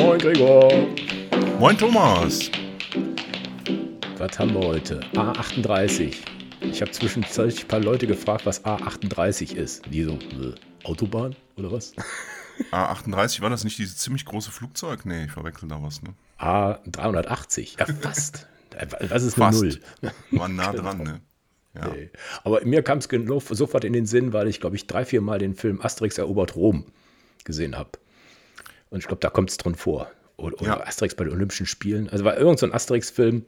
Moin Gregor. Moin Thomas. Was haben wir heute? A38. Ich habe zwischenzeitlich ein paar Leute gefragt, was A38 ist. Die so, äh, Autobahn oder was? A38 war das nicht dieses ziemlich große Flugzeug? Nee, ich verwechsel da was, ne? A380. Ja, fast. Das ist eine Null. War nah dran, ne? Ja. Nee. Aber mir kam es sofort in den Sinn, weil ich, glaube ich, drei, vier Mal den Film Asterix erobert Rom gesehen habe. Und ich glaube, da kommt es drin vor. Oder, oder ja. Asterix bei den Olympischen Spielen. Also war irgendein so Asterix-Film,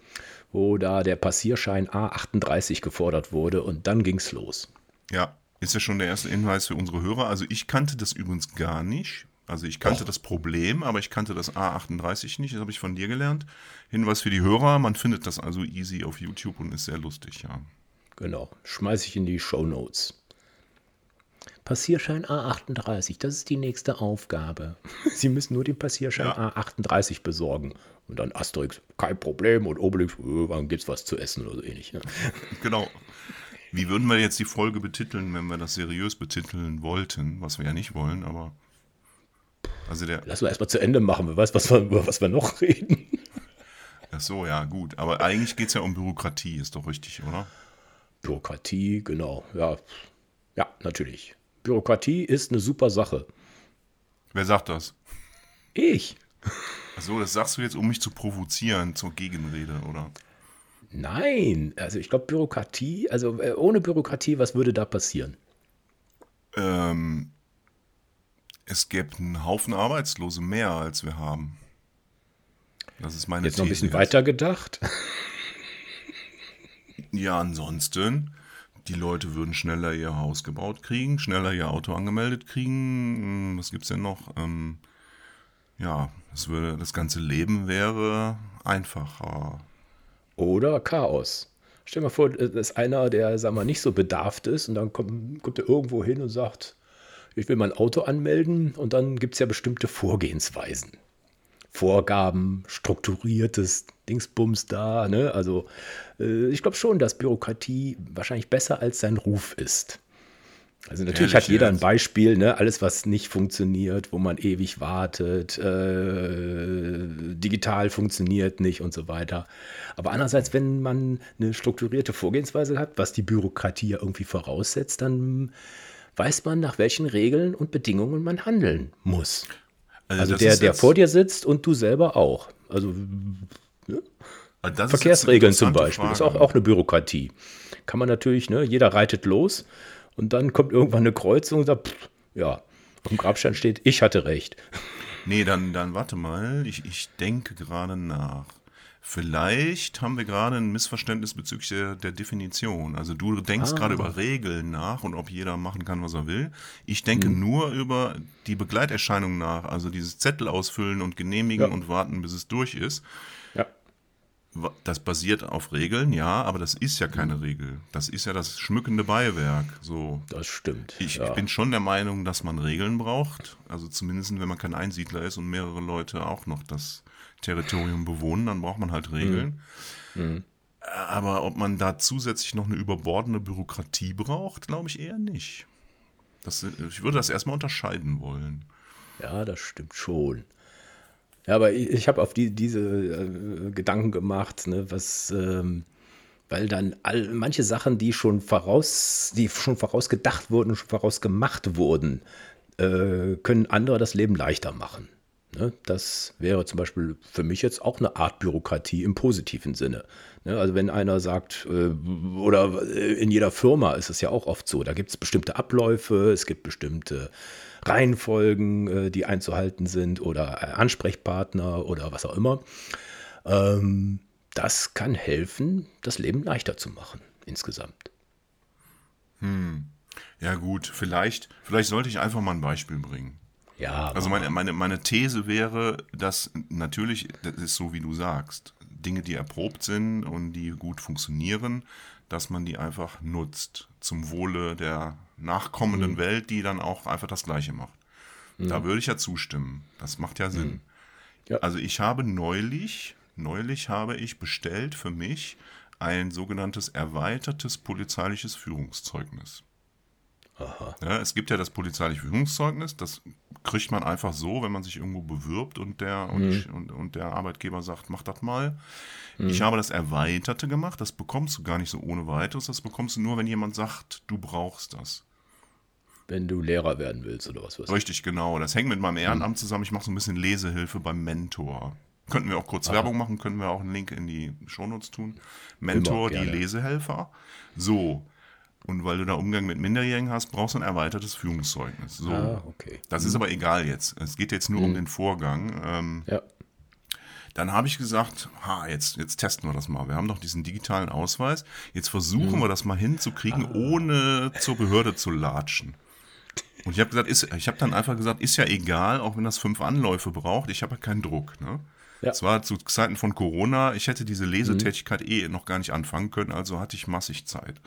wo da der Passierschein A38 gefordert wurde und dann ging es los. Ja, ist ja schon der erste Hinweis für unsere Hörer. Also ich kannte das übrigens gar nicht. Also ich kannte Och. das Problem, aber ich kannte das A38 nicht. Das habe ich von dir gelernt. Hinweis für die Hörer, man findet das also easy auf YouTube und ist sehr lustig, ja. Genau, schmeiße ich in die Show Notes. Passierschein A38, das ist die nächste Aufgabe. Sie müssen nur den Passierschein ja. A38 besorgen. Und dann Asterix, kein Problem. Und Obelix, äh, wann gibt's was zu essen oder so ähnlich. Ne? Genau. Wie würden wir jetzt die Folge betiteln, wenn wir das seriös betiteln wollten? Was wir ja nicht wollen, aber. Also der. Lass uns erstmal zu Ende machen. Wer weiß, was wir, über was wir noch reden. Ach so, ja, gut. Aber eigentlich geht es ja um Bürokratie, ist doch richtig, oder? Bürokratie, genau. Ja, ja, natürlich. Bürokratie ist eine super Sache. Wer sagt das? Ich. Achso, das sagst du jetzt, um mich zu provozieren zur Gegenrede, oder? Nein, also ich glaube Bürokratie, also äh, ohne Bürokratie, was würde da passieren? Ähm, es gäbe einen Haufen Arbeitslose mehr, als wir haben. Das ist meine Jetzt noch ein bisschen weiter gedacht. Ja, ansonsten die Leute würden schneller ihr Haus gebaut kriegen, schneller ihr Auto angemeldet kriegen. Hm, was gibt es denn noch? Ähm, ja, es würde, das ganze Leben wäre einfacher. Oder Chaos. Stell dir mal vor, das ist einer, der, sag mal, nicht so bedarft ist und dann kommt, kommt er irgendwo hin und sagt, ich will mein Auto anmelden und dann gibt es ja bestimmte Vorgehensweisen. Vorgaben, strukturiertes Dingsbums da. Ne? Also äh, ich glaube schon, dass Bürokratie wahrscheinlich besser als sein Ruf ist. Also natürlich Ehrlich, hat jeder ein Beispiel, ne? alles was nicht funktioniert, wo man ewig wartet, äh, digital funktioniert nicht und so weiter. Aber andererseits, wenn man eine strukturierte Vorgehensweise hat, was die Bürokratie ja irgendwie voraussetzt, dann weiß man, nach welchen Regeln und Bedingungen man handeln muss. Also, also der, der vor dir sitzt und du selber auch. Also? Verkehrsregeln zum Beispiel Frage. ist auch, auch eine Bürokratie. Kann man natürlich, ne, jeder reitet los und dann kommt irgendwann eine Kreuzung und sagt, pff, ja, auf dem Grabstein steht, ich hatte recht. Nee, dann, dann warte mal, ich, ich denke gerade nach. Vielleicht haben wir gerade ein Missverständnis bezüglich der, der Definition. Also du denkst ah. gerade über Regeln nach und ob jeder machen kann, was er will. Ich denke hm. nur über die Begleiterscheinung nach, also dieses Zettel ausfüllen und genehmigen ja. und warten, bis es durch ist. Ja. Das basiert auf Regeln, ja, aber das ist ja keine hm. Regel. Das ist ja das schmückende Beiwerk. So. Das stimmt. Ich, ja. ich bin schon der Meinung, dass man Regeln braucht. Also zumindest, wenn man kein Einsiedler ist und mehrere Leute auch noch das Territorium bewohnen, dann braucht man halt Regeln. Mhm. mhm. Aber ob man da zusätzlich noch eine überbordene Bürokratie braucht, glaube ich eher nicht. Das, ich würde das erstmal unterscheiden wollen. Ja, das stimmt schon. Ja, aber ich, ich habe auf die, diese äh, Gedanken gemacht, ne, was, ähm, weil dann all, manche Sachen, die schon voraus, die schon vorausgedacht wurden, schon vorausgemacht wurden, äh, können andere das Leben leichter machen. Ne? Das wäre zum Beispiel für mich jetzt auch eine Art Bürokratie im positiven Sinne. Ne? Also wenn einer sagt, äh, oder in jeder Firma ist es ja auch oft so, da gibt es bestimmte Abläufe, es gibt bestimmte Reihenfolgen, äh, die einzuhalten sind oder äh, Ansprechpartner oder was auch immer. Ähm, das kann helfen, das Leben leichter zu machen insgesamt. Hm. Ja gut, vielleicht, vielleicht sollte ich einfach mal ein Beispiel bringen. Ja. Also meine, meine, meine These wäre, dass natürlich, das ist so wie du sagst, Dinge, die erprobt sind und die gut funktionieren, dass man die einfach nutzt zum Wohle der nachkommenden mhm. Welt, die dann auch einfach das Gleiche macht. Mhm. Da würde ich ja zustimmen. Das macht ja Sinn. Mhm. Ja. Also ich habe neulich, neulich habe ich bestellt für mich ein sogenanntes erweitertes polizeiliches Führungszeugnis. Ja, es gibt ja das polizeiliche Führungszeugnis, das kriegt man einfach so, wenn man sich irgendwo bewirbt und der, mhm. und, und, und, der Arbeitgeber sagt, mach das mal. Mhm. Ich habe das Erweiterte gemacht, das bekommst du gar nicht so ohne weiteres, das bekommst du nur, wenn jemand sagt, du brauchst das. Wenn du Lehrer werden willst oder was? was Richtig, genau. Das hängt mit meinem Ehrenamt mhm. zusammen. Ich mache so ein bisschen Lesehilfe beim Mentor. Könnten wir auch kurz Aha. Werbung machen, können wir auch einen Link in die Shownotes tun. Mentor, die Lesehelfer. So, und weil du da Umgang mit Minderjährigen hast, brauchst du ein erweitertes Führungszeugnis. So. Ah, okay. Das mhm. ist aber egal jetzt. Es geht jetzt nur mhm. um den Vorgang. Ähm, ja. Dann habe ich gesagt, ha, jetzt, jetzt testen wir das mal. Wir haben doch diesen digitalen Ausweis. Jetzt versuchen mhm. wir das mal hinzukriegen, ah. ohne zur Behörde zu latschen. Und ich habe gesagt, ist, ich habe dann einfach gesagt, ist ja egal, auch wenn das fünf Anläufe braucht, ich habe ja keinen Druck. Ne? Ja. Es war zu Zeiten von Corona, ich hätte diese Lesetätigkeit mhm. eh noch gar nicht anfangen können, also hatte ich massig Zeit.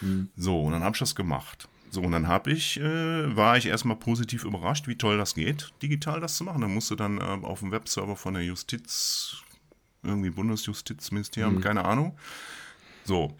Mhm. So, und dann habe ich das gemacht. So, und dann habe ich, äh, war ich erstmal positiv überrascht, wie toll das geht, digital das zu machen. Dann musste dann äh, auf dem Webserver von der Justiz, irgendwie Bundesjustizministerium, mhm. keine Ahnung. So,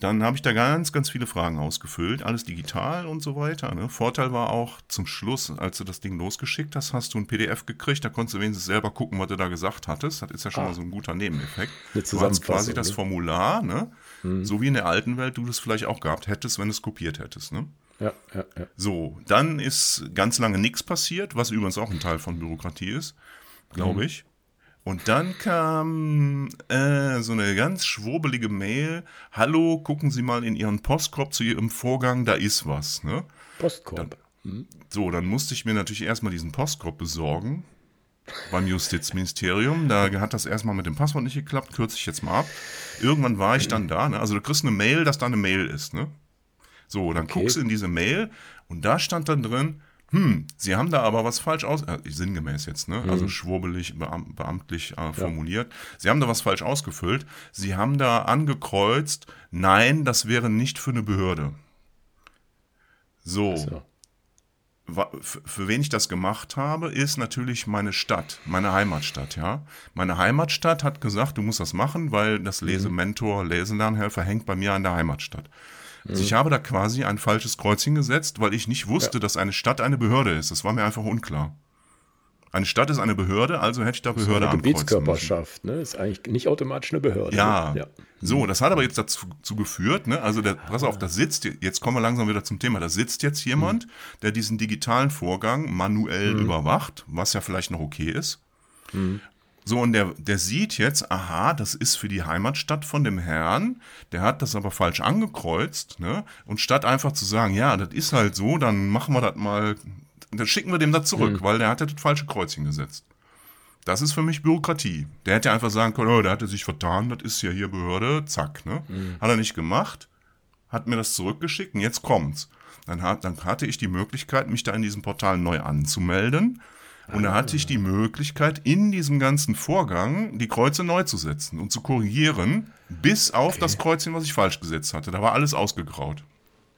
dann habe ich da ganz, ganz viele Fragen ausgefüllt, alles digital und so weiter. Ne? Vorteil war auch zum Schluss, als du das Ding losgeschickt hast, hast du ein PDF gekriegt, da konntest du wenigstens selber gucken, was du da gesagt hattest. Das ist ja schon ah. mal so ein guter Nebeneffekt. Du hast quasi das Formular, ne? Mhm. so wie in der alten Welt du das vielleicht auch gehabt hättest, wenn du es kopiert hättest. Ne? Ja, ja, ja. So, dann ist ganz lange nichts passiert, was übrigens auch ein Teil von Bürokratie ist, glaube mhm. ich. Und dann kam äh, so eine ganz schwurbelige Mail. Hallo, gucken Sie mal in Ihren Postkorb zu Ihrem Vorgang, da ist was. Ne? Postkorb. Dann. So, dann musste ich mir natürlich erstmal diesen Postkorb besorgen beim Justizministerium. Da hat das erstmal mit dem Passwort nicht geklappt, kürze ich jetzt mal ab. Irgendwann war ich dann da. Ne? Also du kriegst eine Mail, dass da eine Mail ist. Ne? So, dann okay. guckst du in diese Mail und da stand dann drin, hm, Sie haben da aber was falsch aus, äh, sinngemäß jetzt, ne? Mhm. Also schwurbelig, beam, beamtlich äh, formuliert. Ja. Sie haben da was falsch ausgefüllt. Sie haben da angekreuzt, nein, das wäre nicht für eine Behörde. So. so. Für wen ich das gemacht habe, ist natürlich meine Stadt, meine Heimatstadt, ja. Meine Heimatstadt hat gesagt, du musst das machen, weil das mhm. Lesementor, Leselernhelfer hängt bei mir an der Heimatstadt. Also ich habe da quasi ein falsches Kreuzchen gesetzt, weil ich nicht wusste, ja. dass eine Stadt eine Behörde ist. Das war mir einfach unklar. Eine Stadt ist eine Behörde, also hätte ich da Behörde ist eine Gebietskörperschaft, ne? Ist eigentlich nicht automatisch eine Behörde. Ja. ja. So, das hat aber jetzt dazu, dazu geführt, ne? Also der, pass auf, da sitzt, jetzt kommen wir langsam wieder zum Thema, da sitzt jetzt jemand, mhm. der diesen digitalen Vorgang manuell mhm. überwacht, was ja vielleicht noch okay ist. Mhm. So, und der, der sieht jetzt, aha, das ist für die Heimatstadt von dem Herrn, der hat das aber falsch angekreuzt, ne? Und statt einfach zu sagen, ja, das ist halt so, dann machen wir das mal, dann schicken wir dem das zurück, mhm. weil der hat ja das falsche Kreuzchen gesetzt. Das ist für mich Bürokratie. Der hätte ja einfach sagen können, oh, der hatte sich vertan, das ist ja hier Behörde, zack, ne? Mhm. Hat er nicht gemacht, hat mir das zurückgeschickt und jetzt kommt's. Dann, hat, dann hatte ich die Möglichkeit, mich da in diesem Portal neu anzumelden und da hatte ich die Möglichkeit, in diesem ganzen Vorgang die Kreuze neu zu setzen und zu korrigieren, bis auf okay. das Kreuzchen, was ich falsch gesetzt hatte. Da war alles ausgegraut.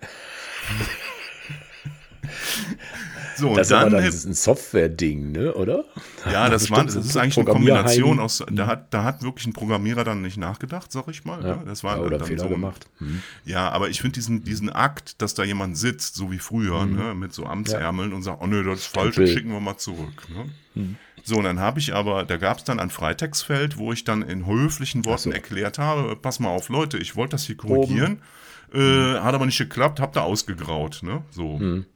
So, das und dann, ist ein Software-Ding, ne, oder? Ja, das, war, das ist eigentlich eine Kombination aus. Da hat, da hat wirklich ein Programmierer dann nicht nachgedacht, sag ich mal. Ja. Ne? Das war ja, oder dann Fehler so, gemacht. Hm. Ja, aber ich finde diesen, diesen Akt, dass da jemand sitzt, so wie früher, hm. ne, mit so Amtsärmeln ja. und sagt, oh nö, das ist falsch, das schicken wir mal zurück. Ne? Hm. So, und dann habe ich aber, da gab es dann ein Freitextfeld, wo ich dann in höflichen Worten so. erklärt habe, pass mal auf, Leute, ich wollte das hier korrigieren, äh, hat aber nicht geklappt, hab da ausgegraut, ne? So. Hm.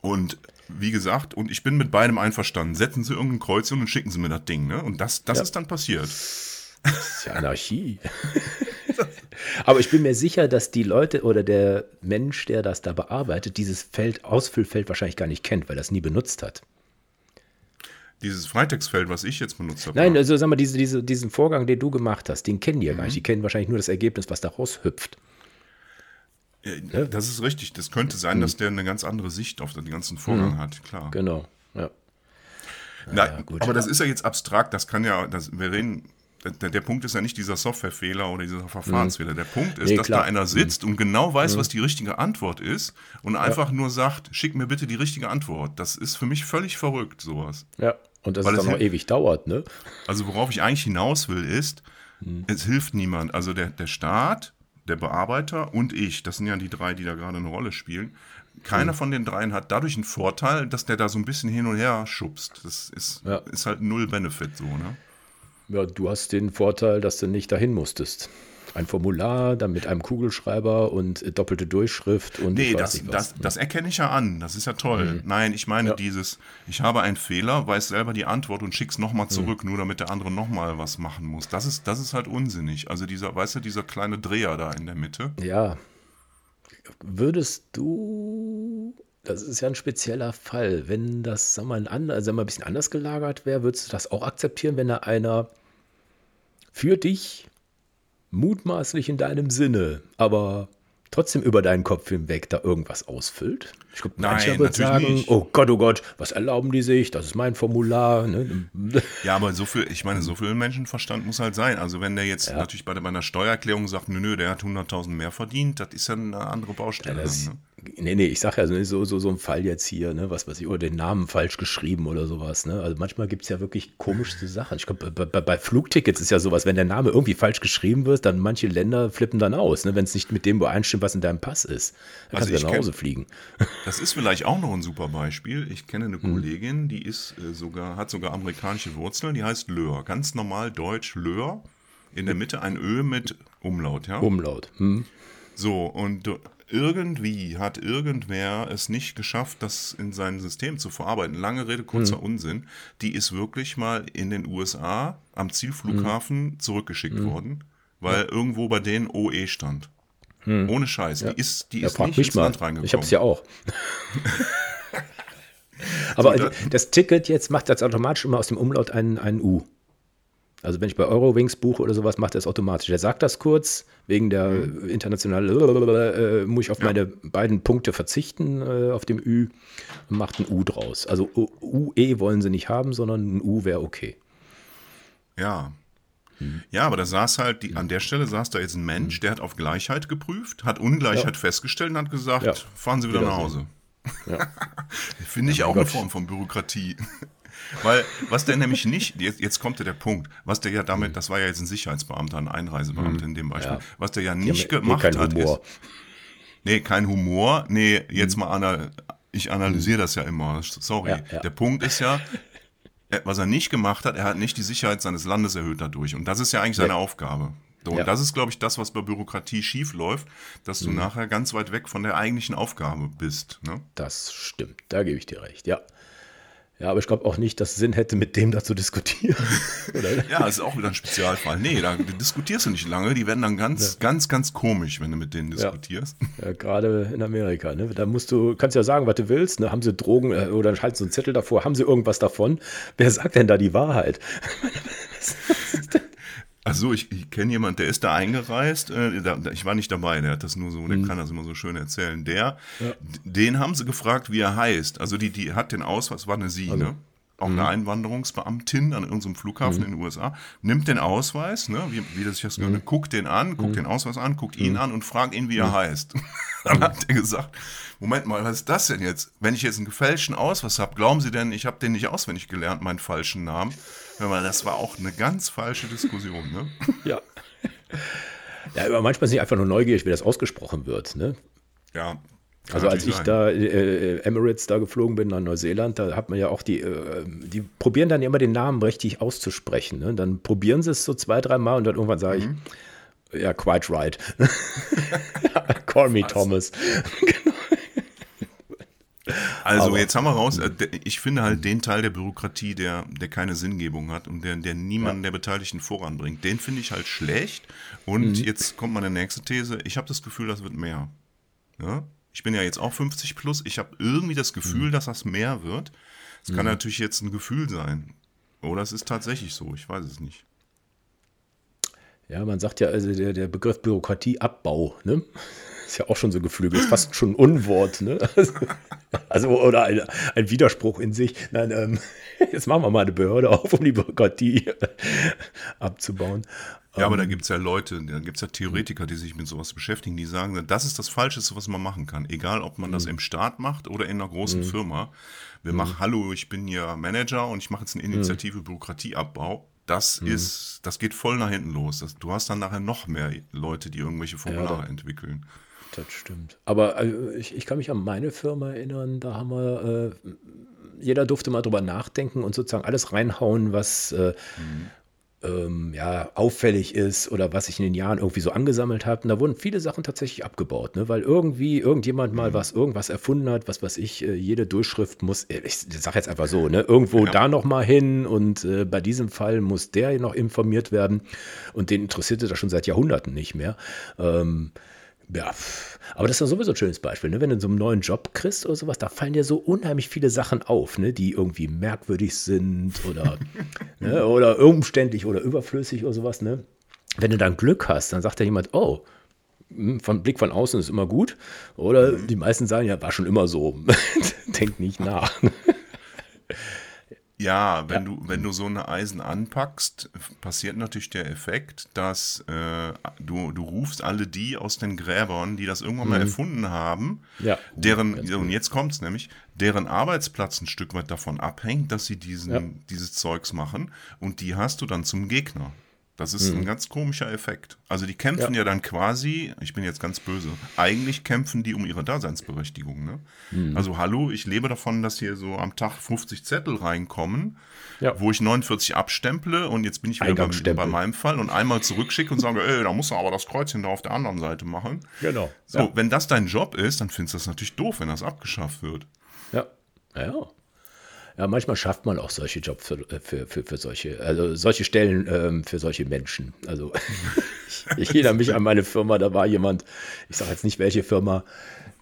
Und wie gesagt, und ich bin mit beidem einverstanden. Setzen Sie irgendein Kreuzchen und schicken Sie mir das Ding, ne? Und das, das ja. ist dann passiert. Das ist ja Anarchie. Aber ich bin mir sicher, dass die Leute oder der Mensch, der das da bearbeitet, dieses Feld, Ausfüllfeld wahrscheinlich gar nicht kennt, weil er es nie benutzt hat. Dieses Freitextfeld, was ich jetzt benutzt habe. Nein, also sag mal, diese, diese, diesen Vorgang, den du gemacht hast, den kennen die ja mhm. gar nicht. Die kennen wahrscheinlich nur das Ergebnis, was da raushüpft. Ja, das ist richtig. Das könnte sein, dass der eine ganz andere Sicht auf den ganzen Vorgang mhm. hat, klar. Genau, ja. Na, ja, aber das ist ja jetzt abstrakt, das kann ja, das, wir reden, der, der Punkt ist ja nicht dieser Softwarefehler oder dieser Verfahrensfehler. Mhm. Der Punkt ist, nee, dass klar. da einer sitzt mhm. und genau weiß, mhm. was die richtige Antwort ist und einfach nur sagt, schick mir bitte die richtige Antwort. Das ist für mich völlig verrückt, sowas. Ja, und dass Weil es dann noch ewig dauert, ne? Also worauf ich eigentlich hinaus will, ist, mhm. es hilft niemand. Also der, der Staat der Bearbeiter und ich, das sind ja die drei, die da gerade eine Rolle spielen, keiner mhm. von den dreien hat dadurch einen Vorteil, dass der da so ein bisschen hin und her schubst. Das ist, ja. ist halt null Benefit so, ne? Ja, du hast den Vorteil, dass du nicht dahin musstest ein Formular, dann mit einem Kugelschreiber und äh, doppelte Durchschrift und. Nee, das, das, das, erkenne ich ja an. Das ist ja toll. Mhm. Nein, ich meine ja. dieses, ich habe einen Fehler, weiß selber die Antwort und schick's nochmal zurück, mhm. nur damit der andere nochmal was machen muss. Das ist, das ist halt unsinnig. Also dieser, weißt du, dieser kleine Dreher da in der Mitte. Ja. Würdest du das ist ja ein spezieller Fall. Wenn das, sag mal, ein, also ein bisschen anders gelagert wäre, würdest du das auch akzeptieren, wenn da einer für dich mutmaßlich in deinem Sinne, aber trotzdem über deinen Kopf hinweg da irgendwas ausfüllt? Ich glaube, mancher wird sagen, nicht. oh Gott, oh Gott, was erlauben die sich? Das ist mein Formular. Ne? Ja, aber so viel, ich meine, so viel Menschenverstand muss halt sein. Also wenn der jetzt ja. natürlich bei, bei einer Steuererklärung sagt, nö, nö, der hat 100.000 mehr verdient, das ist ja eine andere Baustelle. Ja, das, dann, ne? Nee, nee, ich sage ja so, so, so ein Fall jetzt hier, ne, was weiß ich, oder den Namen falsch geschrieben oder sowas. Ne? Also manchmal gibt es ja wirklich komischste Sachen. Ich glaube, bei, bei, bei, Flugtickets ist ja sowas, wenn der Name irgendwie falsch geschrieben wird, dann manche Länder flippen dann aus, ne, wenn es nicht mit dem übereinstimmt, was in deinem Pass ist. Dann also kannst du nach Hause fliegen. Das ist vielleicht auch noch ein super Beispiel. Ich kenne eine hm. Kollegin, die ist äh, sogar, hat sogar amerikanische Wurzeln, die heißt Löhr. Ganz normal deutsch Löhr. In der Mitte ein Ö mit Umlaut, ja? Umlaut. Hm. So, und irgendwie hat irgendwer es nicht geschafft, das in sein System zu verarbeiten. Lange Rede, kurzer hm. Unsinn. Die ist wirklich mal in den USA am Zielflughafen hm. zurückgeschickt hm. worden, weil ja. irgendwo bei denen OE stand. Hm. Ohne Scheiß. Ja. Die ist, die ja, ist nicht ins mal. Land reingekommen. Ich hab's ja auch. Aber so, das Ticket jetzt macht das automatisch immer aus dem Umlaut ein, ein U. Also wenn ich bei Eurowings buche oder sowas, macht er es automatisch. Er sagt das kurz, wegen der mhm. internationalen, äh, muss ich auf ja. meine beiden Punkte verzichten, äh, auf dem Ü, und macht ein U draus. Also UE wollen sie nicht haben, sondern ein U wäre okay. Ja, Mhm. Ja, aber da saß halt, die, an der Stelle saß da jetzt ein Mensch, mhm. der hat auf Gleichheit geprüft, hat Ungleichheit ja. festgestellt und hat gesagt, ja. fahren Sie wieder, wieder nach Hause. Finde ich auch eine Form von Bürokratie. Weil, was der nämlich nicht, jetzt, jetzt kommt ja der Punkt, was der ja damit, mhm. das war ja jetzt ein Sicherheitsbeamter, ein Einreisebeamter in dem Beispiel, was der ja nicht gemacht hat, Humor. ist. Nee, kein Humor. Nee, jetzt mal, ana, ich analysiere das ja immer. Sorry. Der Punkt ist ja, was er nicht gemacht hat, er hat nicht die Sicherheit seines Landes erhöht dadurch. Und das ist ja eigentlich seine ja. Aufgabe. So, ja. Und das ist, glaube ich, das, was bei Bürokratie schief läuft, dass du mhm. nachher ganz weit weg von der eigentlichen Aufgabe bist. Ne? Das stimmt, da gebe ich dir recht, ja. Ja, aber ich glaube auch nicht, dass es Sinn hätte, mit dem da zu diskutieren. ja, das ist auch wieder ein Spezialfall. Nee, da diskutierst du nicht lange. Die werden dann ganz, ja. ganz, ganz komisch, wenn du mit denen diskutierst. Ja, ja gerade in Amerika. Ne? Da musst du, kannst ja sagen, was du willst. Ne? Haben sie Drogen äh, oder halten so einen Zettel davor, haben sie irgendwas davon? Wer sagt denn da die Wahrheit? was ist denn? Also ich, ich kenne jemanden, der ist da eingereist. Äh, da, ich war nicht dabei, der hat das nur so, der mhm. kann das immer so schön erzählen. Der, ja. den haben sie gefragt, wie er heißt. Also die, die hat den Ausweis, war eine sie, also, ne? Auch mhm. eine Einwanderungsbeamtin an unserem Flughafen mhm. in den USA, nimmt den Ausweis, ne, wie, wie das ich das gehört, mhm. guckt den an, guckt mhm. den Ausweis an, guckt ihn mhm. an und fragt ihn, wie er heißt. Dann hat er gesagt, Moment mal, was ist das denn jetzt? Wenn ich jetzt einen gefälschten Ausweis habe, glauben Sie denn, ich habe den nicht auswendig gelernt, meinen falschen Namen? Hör mal, das war auch eine ganz falsche Diskussion, ne? ja. Ja, aber manchmal sind ich einfach nur neugierig, wie das ausgesprochen wird, ne? Ja. Also als ich sein. da äh, Emirates da geflogen bin nach Neuseeland, da hat man ja auch die, äh, die probieren dann immer den Namen richtig auszusprechen. Ne? Dann probieren sie es so zwei, drei Mal und dann irgendwann sage ich, mhm. ja, quite right. Call me Thomas. genau. Also Aber, jetzt haben wir raus, äh, ich finde halt den Teil der Bürokratie, der, der keine Sinngebung hat und der, der niemanden ja. der Beteiligten voranbringt, den finde ich halt schlecht. Und mhm. jetzt kommt meine nächste These, ich habe das Gefühl, das wird mehr. Ja? Ich bin ja jetzt auch 50 plus, ich habe irgendwie das Gefühl, mhm. dass das mehr wird. Es kann mhm. natürlich jetzt ein Gefühl sein. Oder es ist tatsächlich so, ich weiß es nicht. Ja, man sagt ja, also der, der Begriff Bürokratieabbau, ne? Ist ja auch schon so geflügelt, ist fast schon ein Unwort, ne? Also, oder ein, ein Widerspruch in sich. Nein, ähm, jetzt machen wir mal eine Behörde auf, um die Bürokratie abzubauen. Ja, aber da ähm, gibt es ja Leute, da gibt es ja Theoretiker, die sich mit sowas beschäftigen, die sagen, das ist das Falscheste, was man machen kann. Egal, ob man das mhm. im Staat macht oder in einer großen mhm. Firma. Wir mhm. machen, hallo, ich bin hier Manager und ich mache jetzt eine Initiative Bürokratieabbau das mhm. ist, das geht voll nach hinten los. Das, du hast dann nachher noch mehr Leute, die irgendwelche Formulare ja, entwickeln. Das stimmt. Aber also, ich, ich, kann mich an meine Firma erinnern, da haben wir, äh, jeder durfte mal drüber nachdenken und sozusagen alles reinhauen, was äh, mhm ähm, ja, auffällig ist oder was ich in den Jahren irgendwie so angesammelt habe. Und da wurden viele Sachen tatsächlich abgebaut, ne? weil irgendwie irgendjemand mal mhm. was, irgendwas erfunden hat, was weiß ich, äh, jede Durchschrift muss, äh, ich sage jetzt einfach so, ne? irgendwo ja. da noch mal hin und äh, bei diesem Fall muss der noch informiert werden und den interessierte das schon seit Jahrhunderten nicht mehr. Ähm, ja, aber das ist ja sowieso ein schönes Beispiel, ne? wenn du so einen neuen Job kriegst oder sowas, da fallen dir so unheimlich viele Sachen auf, ne? die irgendwie merkwürdig sind oder, ne? oder umständlich oder überflüssig oder sowas. Ne? Wenn du dann Glück hast, dann sagt da jemand, oh, hm, von Blick von außen ist immer gut. Oder mhm. die meisten sagen, ja, war schon immer so. Denk nicht nach. Ja, wenn ja. du wenn du so eine Eisen anpackst, passiert natürlich der Effekt, dass äh, du du rufst alle die aus den Gräbern, die das irgendwann mhm. mal erfunden haben, ja. deren und jetzt kommt's nämlich, deren Arbeitsplatz ein Stück weit davon abhängt, dass sie diesen ja. dieses Zeugs machen und die hast du dann zum Gegner. Das ist mhm. ein ganz komischer Effekt. Also die kämpfen ja. ja. dann quasi, ich bin jetzt ganz böse, eigentlich kämpfen die um ihre Daseinsberechtigung. Ne? Mhm. Also hallo, ich lebe davon, dass hier so am Tag 50 Zettel reinkommen, ja. wo ich 49 abstemple und jetzt bin ich wieder bei, bei, meinem Fall und einmal zurückschicke und sage, ey, da musst du aber das Kreuzchen da auf der anderen Seite machen. Genau. So, ja. wenn das dein Job ist, dann findest du das natürlich doof, wenn das abgeschafft wird. Ja. Ja, ja, manchmal schafft man auch solche Jobs für, äh, für, für, für solche, also solche Stellen ähm, für solche Menschen. Also ich, erinnere mich an meine Firma, da war jemand, ich sage jetzt nicht welche Firma,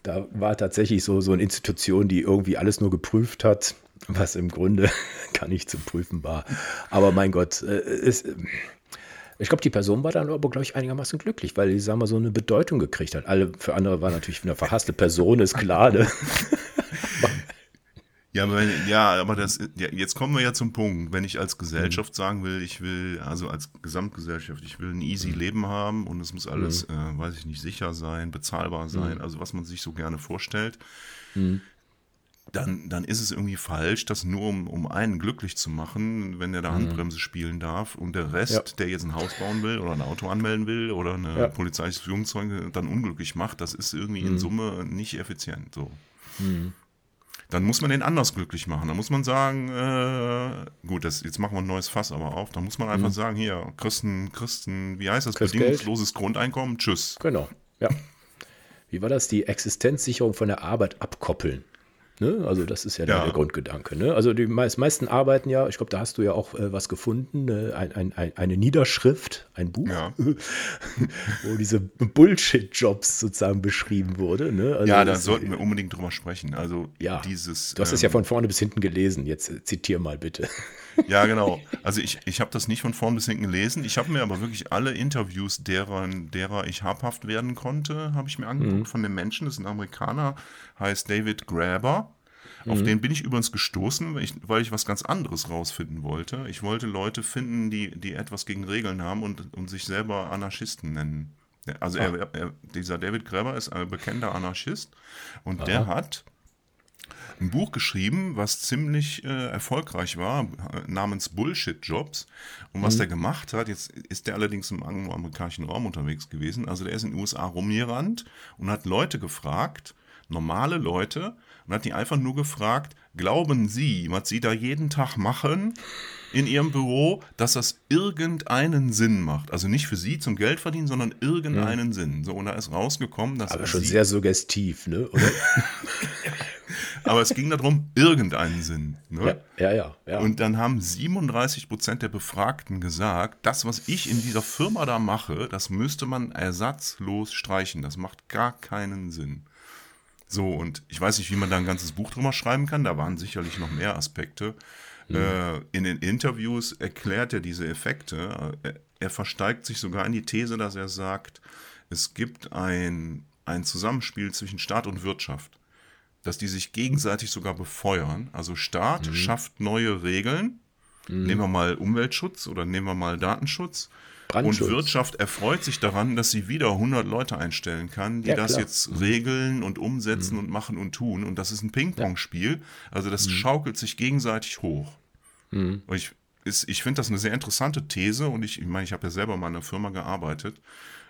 da war tatsächlich so, so eine Institution, die irgendwie alles nur geprüft hat, was im Grunde gar nicht zu prüfen war. Aber mein Gott, äh, es, ich glaube, die Person war dann aber, glaube ich, einigermaßen glücklich, weil die, sagen wir, so eine Bedeutung gekriegt hat. Alle, für andere war natürlich eine verhasste Person, ist klar. Ne? Ja, aber, ja, aber das, ja, jetzt kommen wir ja zum Punkt. Wenn ich als Gesellschaft mhm. sagen will, ich will, also als Gesamtgesellschaft, ich will ein easy mhm. Leben haben und es muss alles, mhm. äh, weiß ich nicht, sicher sein, bezahlbar sein, mhm. also was man sich so gerne vorstellt, mhm. dann, dann ist es irgendwie falsch, das nur um, um einen glücklich zu machen, wenn der da mhm. Handbremse spielen darf und der Rest, ja. der jetzt ein Haus bauen will oder ein Auto anmelden will oder eine ja. polizeiliche Führungszeuge dann unglücklich macht, das ist irgendwie in Summe nicht effizient. So dann muss man den anders glücklich machen. Dann muss man sagen, äh, gut, das, jetzt machen wir ein neues Fass aber auf. Dann muss man einfach mhm. sagen, hier, Christen, Christen, wie heißt das, Christ bedingungsloses Geld. Grundeinkommen, tschüss. Genau, ja. Wie war das? Die Existenzsicherung von der Arbeit abkoppeln. Ne? Also das ist ja, ja. der Grundgedanke. Ne? Also die meisten arbeiten ja, ich glaube, da hast du ja auch äh, was gefunden, äh, ein, ein, ein, eine Niederschrift, ein Buch, ja. wo diese Bullshit-Jobs sozusagen beschrieben wurde. Ne? Also ja, da sollten wir unbedingt drüber sprechen. Also ja, dieses. Du hast ähm, es ja von vorne bis hinten gelesen. Jetzt äh, zitier mal bitte. Ja, genau. Also ich, ich habe das nicht von vorn bis hinten gelesen. Ich habe mir aber wirklich alle Interviews, derer, derer ich habhaft werden konnte, habe ich mir angeguckt mhm. von dem Menschen. Das ist ein Amerikaner, heißt David Graeber. Auf mhm. den bin ich übrigens gestoßen, weil ich, weil ich, was ganz anderes rausfinden wollte. Ich wollte Leute finden, die, die etwas gegen Regeln haben und, und sich selber Anarchisten nennen. Also ah. er, er, dieser David Graeber ist ein bekannter Anarchist und Aha. der hat ein Buch geschrieben, was ziemlich äh, erfolgreich war, namens Bullshit Jobs. Und was mhm. der gemacht hat, jetzt ist der allerdings im angloamerikanischen Raum unterwegs gewesen. Also der ist in den USA rumgerannt und hat Leute gefragt, normale Leute und hat die einfach nur gefragt, glauben Sie, was Sie da jeden Tag machen in Ihrem Büro, dass das irgendeinen Sinn macht? Also nicht für Sie zum Geld verdienen, sondern irgendeinen mhm. Sinn. So, und da ist rausgekommen, dass. Aber schon Sie sehr suggestiv, ne? Oder? Aber es ging darum, irgendeinen Sinn. Ne? Ja, ja, ja, ja, Und dann haben 37 Prozent der Befragten gesagt, das, was ich in dieser Firma da mache, das müsste man ersatzlos streichen. Das macht gar keinen Sinn. So, und ich weiß nicht, wie man da ein ganzes Buch drüber schreiben kann. Da waren sicherlich noch mehr Aspekte. Mhm. Äh, in den Interviews erklärt er diese Effekte. Er, er, versteigt sich sogar in die These, dass er sagt, es gibt ein, ein Zusammenspiel zwischen Staat und Wirtschaft. Dass die sich gegenseitig sogar befeuern. Also Staat mhm. schafft neue Regeln. Mhm. Nehmen wir mal Umweltschutz oder nehmen wir mal Datenschutz. Und Wirtschaft erfreut sich daran, dass sie wieder 100 Leute einstellen kann, die ja, das jetzt mhm. regeln und umsetzen mhm. und machen und tun. Und das ist ein Ping-Pong-Spiel. Also das mhm. schaukelt sich gegenseitig hoch. Mhm. ich, ich finde das eine sehr interessante These und ich, ich meine, ich habe ja selber mal in einer Firma gearbeitet.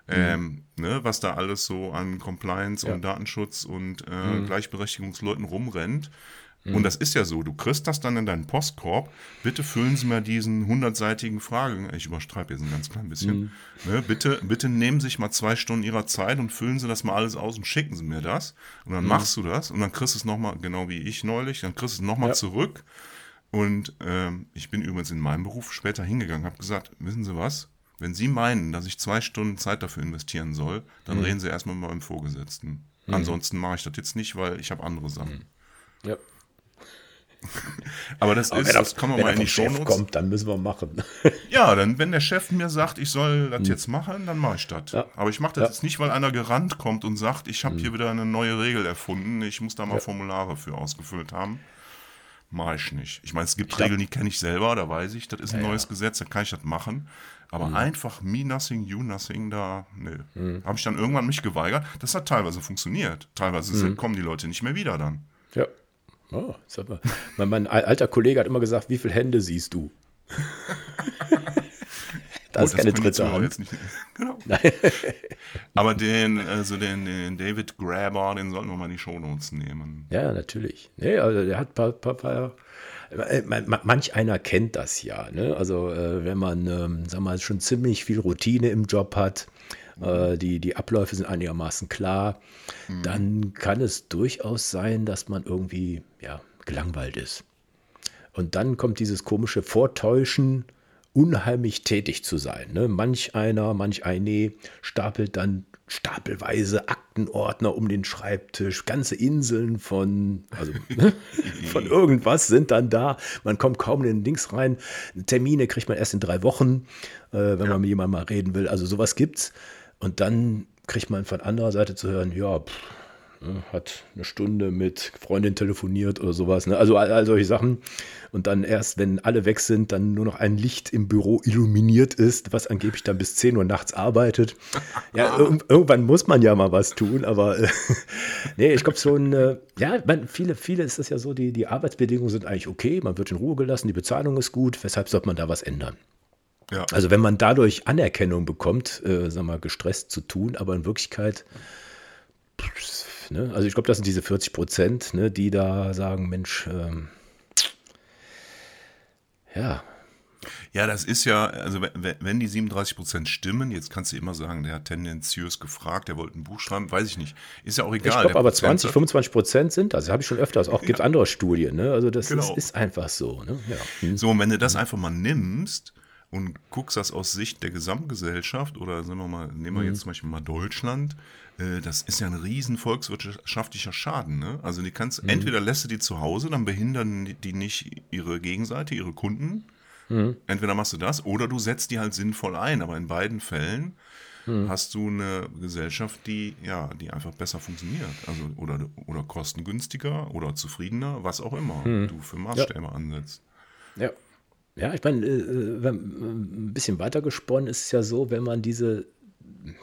ähm, ne, was da alles so an Compliance ja. und Datenschutz und äh, mhm. Gleichberechtigungsleuten rumrennt. Und das ist ja so, du kriegst das dann in deinen Postkorb. Bitte füllen Sie mal diesen hundertseitigen Fragen. Ich überstreibe jetzt ein ganz klein bisschen. Mhm. Ne, bitte, bitte nehmen Sie sich mal zwei Stunden Ihrer Zeit und füllen Sie das mal alles aus und schicken Sie mir das. Und dann mhm. machst du das und dann kriegst du es nochmal, genau wie ich neulich, dann kriegst du es nochmal ja. zurück. Und ähm, ich bin übrigens in meinem Beruf später hingegangen, habe gesagt, wissen Sie was? Wenn Sie meinen, dass ich zwei Stunden Zeit dafür investieren soll, dann mhm. reden Sie erstmal mit meinem Vorgesetzten. Mhm. Ansonsten mache ich das jetzt nicht, weil ich habe andere Sachen. Mhm. Ja. Aber das Aber ist, das kann man mal in die Show Chef kommt, dann müssen wir machen. Ja, dann, wenn der Chef mir sagt, ich soll das hm. jetzt machen, dann mache ich das. Ja. Aber ich mache das ja. jetzt nicht, weil einer gerannt kommt und sagt, ich habe hm. hier wieder eine neue Regel erfunden, ich muss da mal ja. Formulare für ausgefüllt haben. Mache ich nicht. Ich meine, es gibt ich Regeln, die kenne ich selber, da weiß ich, das ist ein neues Gesetz, da kann ich das machen. Aber hm. einfach me nothing, you nothing, da, nö. Hm. Habe ich dann irgendwann mich geweigert. Das hat teilweise funktioniert. Teilweise hm. kommen die Leute nicht mehr wieder dann. Ja. Oh, mal. Mein, mein, alter Kollege hat immer gesagt, wie viele Hände siehst du? da oh, ist keine dritte Hand. Genau. Aber den, also den, den, David Grabber, den sollten wir mal in die Shownotes nehmen. Ja, natürlich. Nee, also der hat paar, paar, paar äh, Manch einer kennt das ja. Ne? Also, äh, wenn man, ähm, sag mal, schon ziemlich viel Routine im Job hat, äh, die, die Abläufe sind einigermaßen klar, mhm. dann kann es durchaus sein, dass man irgendwie ja, gelangweilt ist. Und dann kommt dieses komische Vortäuschen, unheimlich tätig zu sein. Ne? Manch einer, manch eine stapelt dann stapelweise Aktenordner um den Schreibtisch, ganze Inseln von, also, ne? von irgendwas sind dann da. Man kommt kaum in den Dings rein. Termine kriegt man erst in drei Wochen, äh, wenn ja. man mit jemandem mal reden will. Also sowas gibt's. Und dann kriegt man von anderer Seite zu hören, ja, pff, ne, hat eine Stunde mit Freundin telefoniert oder sowas. Ne? Also all, all, solche Sachen. Und dann erst, wenn alle weg sind, dann nur noch ein Licht im Büro illuminiert ist, was angeblich dann bis 10 Uhr nachts arbeitet. Ja, ir irgendwann muss man ja mal was tun, aber äh, nee, ich glaube schon, äh, ja, man, viele, viele ist es ja so, die, die Arbeitsbedingungen sind eigentlich okay, man wird in Ruhe gelassen, die Bezahlung ist gut, weshalb sollte man da was ändern? Ja. Also wenn man dadurch Anerkennung bekommt, äh, sag mal, gestresst zu tun, aber in Wirklichkeit, pff, ne? also ich glaube, das sind diese 40 Prozent, ne, die da sagen, Mensch, ähm, ja. Ja, das ist ja, also wenn die 37 Prozent stimmen, jetzt kannst du immer sagen, der hat tendenziös gefragt, der wollte ein Buch schreiben, weiß ich nicht. Ist ja auch egal. Ich glaube aber 20, 25 Prozent sind das. Das habe ich schon öfters. Auch ja. gibt es andere Studien. Ne? Also das genau. ist, ist, einfach so. Ne? Ja. Hm. So, und wenn du das einfach mal nimmst und guckst das aus Sicht der Gesamtgesellschaft oder sagen wir mal, nehmen wir mhm. jetzt zum Beispiel mal Deutschland, äh, das ist ja ein riesen volkswirtschaftlicher Schaden. Ne? Also die kannst, mhm. entweder lässt du die zu Hause, dann behindern die nicht ihre Gegenseite, ihre Kunden. Mhm. Entweder machst du das oder du setzt die halt sinnvoll ein. Aber in beiden Fällen mhm. hast du eine Gesellschaft, die ja, die einfach besser funktioniert. Also oder, oder kostengünstiger oder zufriedener, was auch immer mhm. du für Maßstäbe ja. ansetzt. Ja. Ja, ich meine, äh, äh, ein bisschen weiter gesponnen ist es ja so, wenn man diese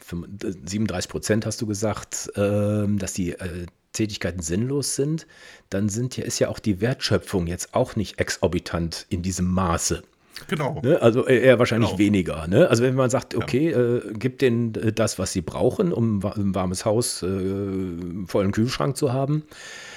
37 Prozent hast du gesagt, ähm, dass die äh, Tätigkeiten sinnlos sind, dann sind ja, ist ja auch die Wertschöpfung jetzt auch nicht exorbitant in diesem Maße. Genau. Ne? Also eher wahrscheinlich genau. weniger. Ne? Also wenn man sagt, okay, ja. äh, gibt denen äh, das, was sie brauchen, um ein warmes Haus, äh, vollen Kühlschrank zu haben,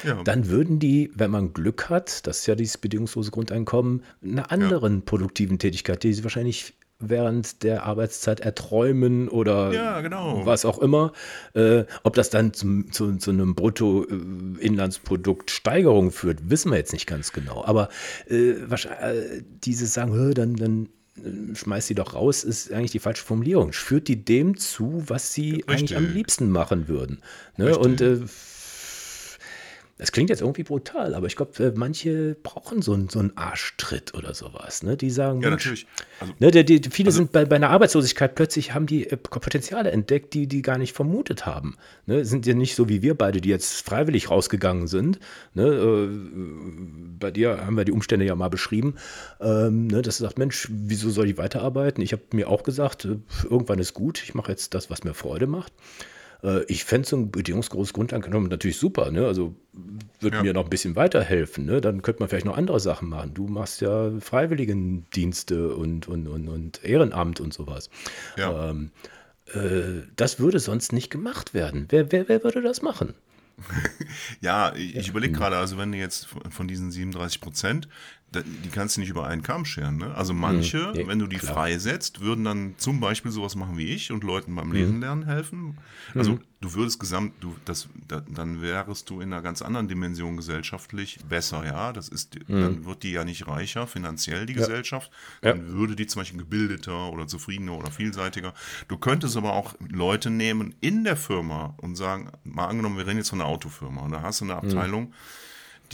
ja. dann würden die, wenn man Glück hat, das ist ja dieses bedingungslose Grundeinkommen, einer anderen ja. produktiven Tätigkeit, die sie wahrscheinlich während der Arbeitszeit erträumen oder ja, genau. was auch immer. Äh, ob das dann zum, zu, zu einem Bruttoinlandsprodukt-Steigerung führt, wissen wir jetzt nicht ganz genau. Aber äh, äh dieses Sagen, dann, dann äh, schmeißt sie doch raus, ist eigentlich die falsche Formulierung. Führt die dem zu, was sie Richtig. eigentlich am liebsten machen würden. Ne? Und äh, das klingt jetzt irgendwie brutal, aber ich glaube, äh, manche brauchen so einen, so einen Arschtritt oder sowas. Ne? Die sagen, ja, Mensch, natürlich. Also, ne, die, die, viele also, sind bei, bei einer Arbeitslosigkeit plötzlich haben die äh, Potenziale entdeckt, die die gar nicht vermutet haben. Ne? Sind ja nicht so wie wir beide, die jetzt freiwillig rausgegangen sind. Ne? Äh, bei dir haben wir die Umstände ja mal beschrieben, ähm, ne? dass du sagst, Mensch, wieso soll ich weiterarbeiten? Ich habe mir auch gesagt, irgendwann ist gut, ich mache jetzt das, was mir Freude macht. Äh, ich fände so ein bedingungsgroßes Grundeinkommen natürlich super. Ne? Also würde ja. mir noch ein bisschen weiterhelfen. Ne? Dann könnte man vielleicht noch andere Sachen machen. Du machst ja Freiwilligendienste und, und, und, und Ehrenamt und sowas. Ja. Ähm, äh, das würde sonst nicht gemacht werden. Wer, wer, wer würde das machen? ja, ich, ich überlege gerade, also wenn du jetzt von diesen 37 Prozent, die kannst du nicht über einen Kamm scheren. Ne? Also manche, mhm, wenn du die klar. freisetzt, würden dann zum Beispiel sowas machen wie ich und Leuten beim Lesen mhm. lernen helfen. Also mhm. du würdest gesamt, du, das, da, dann wärst du in einer ganz anderen Dimension gesellschaftlich besser, ja. Das ist, mhm. dann wird die ja nicht reicher finanziell, die ja. Gesellschaft. Dann ja. würde die zum Beispiel gebildeter oder zufriedener oder vielseitiger. Du könntest aber auch Leute nehmen in der Firma und sagen, mal angenommen, wir reden jetzt von einer Autofirma und da hast du eine mhm. Abteilung,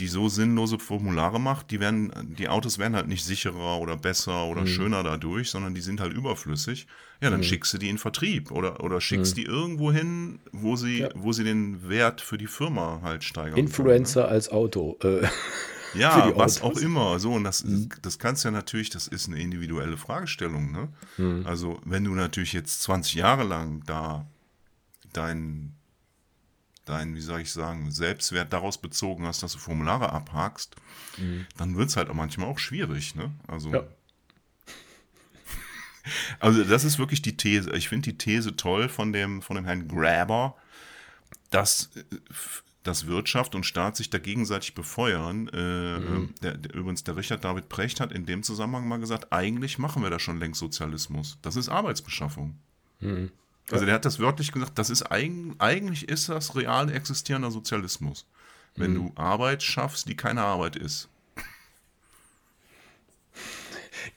die so sinnlose Formulare macht, die werden, die Autos werden halt nicht sicherer oder besser oder mhm. schöner dadurch, sondern die sind halt überflüssig. Ja, dann mhm. schickst du die in Vertrieb oder, oder schickst mhm. die irgendwo hin, wo sie, ja. wo sie den Wert für die Firma halt steigern. Influencer können, ne? als Auto. Äh, ja, was auch immer. So, und das, mhm. das kannst ja natürlich, das ist eine individuelle Fragestellung. Ne? Mhm. Also, wenn du natürlich jetzt 20 Jahre lang da dein deinen, wie soll ich sagen, Selbstwert daraus bezogen hast, dass du Formulare abhakst, mhm. dann wird es halt auch manchmal auch schwierig. Ne? Also, ja. also das ist wirklich die These. Ich finde die These toll von dem, von dem Herrn Graber, dass, dass Wirtschaft und Staat sich da gegenseitig befeuern. Äh, mhm. der, der, übrigens, der Richard David Precht hat in dem Zusammenhang mal gesagt, eigentlich machen wir da schon längst Sozialismus. Das ist Arbeitsbeschaffung. Mhm. Also der hat das wörtlich gesagt, das ist eigen, eigentlich ist das real existierender Sozialismus. Wenn mhm. du Arbeit schaffst, die keine Arbeit ist.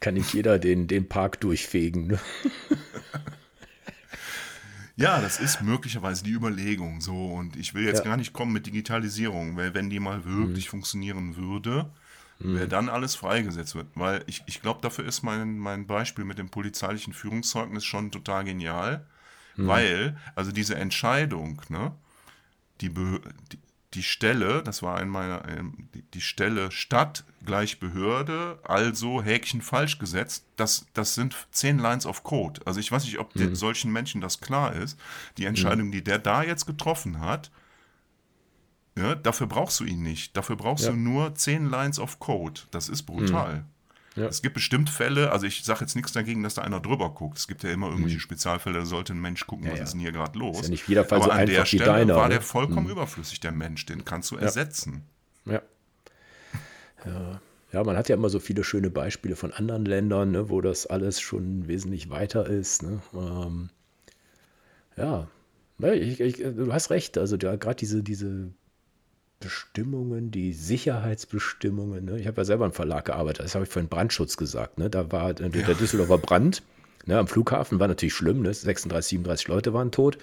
Kann nicht jeder den, den Park durchfegen. Ne? ja, das ist möglicherweise die Überlegung so. Und ich will jetzt ja. gar nicht kommen mit Digitalisierung, weil wenn die mal wirklich mhm. funktionieren würde, mhm. wer dann alles freigesetzt wird. Weil ich, ich glaube, dafür ist mein, mein Beispiel mit dem polizeilichen Führungszeugnis schon total genial. Mhm. Weil, also diese Entscheidung, ne, die, die, die Stelle, das war in meiner, die, die Stelle Stadt gleich Behörde, also Häkchen falsch gesetzt, das, das sind zehn Lines of Code. Also ich weiß nicht, ob mhm. solchen Menschen das klar ist. Die Entscheidung, mhm. die der da jetzt getroffen hat, ja, dafür brauchst du ihn nicht. Dafür brauchst ja. du nur zehn Lines of Code. Das ist brutal. Ja. Es gibt bestimmt Fälle, also ich sage jetzt nichts dagegen, dass da einer drüber guckt. Es gibt ja immer irgendwelche mhm. Spezialfälle, da sollte ein Mensch gucken, ja, was ist denn hier gerade los. Ist ja nicht jeder Fall Aber so an der Stelle deiner, war der ne? vollkommen mhm. überflüssig, der Mensch. Den kannst du ersetzen. Ja. ja. Ja, man hat ja immer so viele schöne Beispiele von anderen Ländern, ne, wo das alles schon wesentlich weiter ist. Ne? Ähm, ja, ich, ich, du hast recht. Also gerade diese, diese Bestimmungen, die Sicherheitsbestimmungen. Ne? Ich habe ja selber im Verlag gearbeitet, das habe ich vorhin Brandschutz gesagt. Ne? Da war der, ja. der Düsseldorfer Brand ne? am Flughafen, war natürlich schlimm, ne? 36, 37 Leute waren tot.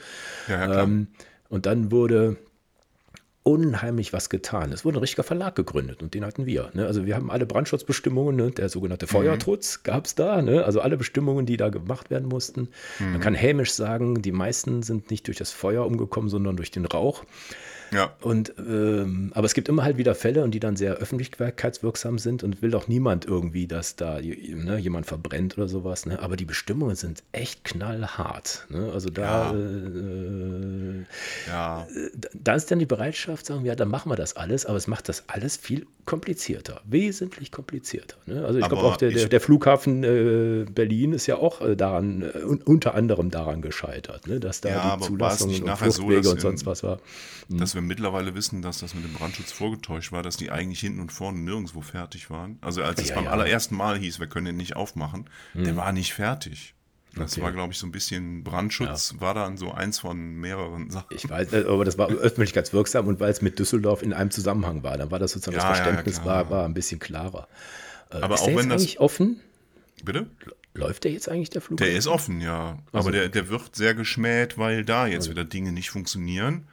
Ja, ähm, und dann wurde unheimlich was getan. Es wurde ein richtiger Verlag gegründet und den hatten wir. Ne? Also wir haben alle Brandschutzbestimmungen, ne? der sogenannte Feuertrutz mhm. gab es da, ne? also alle Bestimmungen, die da gemacht werden mussten. Mhm. Man kann hämisch sagen, die meisten sind nicht durch das Feuer umgekommen, sondern durch den Rauch. Ja. Und, ähm, aber es gibt immer halt wieder Fälle, und die dann sehr öffentlichkeitswirksam sind und will doch niemand irgendwie, dass da ne, jemand verbrennt oder sowas. Ne? Aber die Bestimmungen sind echt knallhart. Ne? Also da, ja. Äh, ja. da ist dann die Bereitschaft, sagen wir, ja, dann machen wir das alles, aber es macht das alles viel komplizierter, wesentlich komplizierter. Ne? Also ich glaube auch der, der, der Flughafen äh, Berlin ist ja auch äh, daran, äh, unter anderem daran gescheitert, ne? dass da ja, die Zulassungen und Fluchtwege so, und sonst was war. Mhm. Dass wir mittlerweile wissen, dass das mit dem Brandschutz vorgetäuscht war, dass die eigentlich hinten und vorne nirgendwo fertig waren. Also als es ja, beim ja. allerersten Mal hieß, wir können den nicht aufmachen, mhm. der war nicht fertig. Das okay. war, glaube ich, so ein bisschen Brandschutz, ja. war dann so eins von mehreren Sachen. Ich weiß, äh, aber das war öffentlichkeitswirksam und weil es mit Düsseldorf in einem Zusammenhang war, dann war das sozusagen ja, das Verständnis ja, war, war ein bisschen klarer. Äh, aber ist auch der wenn jetzt das offen? Bitte? Läuft der jetzt eigentlich der Flug? Der ist offen, ja. Also. Aber der, der wird sehr geschmäht, weil da jetzt also. wieder Dinge nicht funktionieren.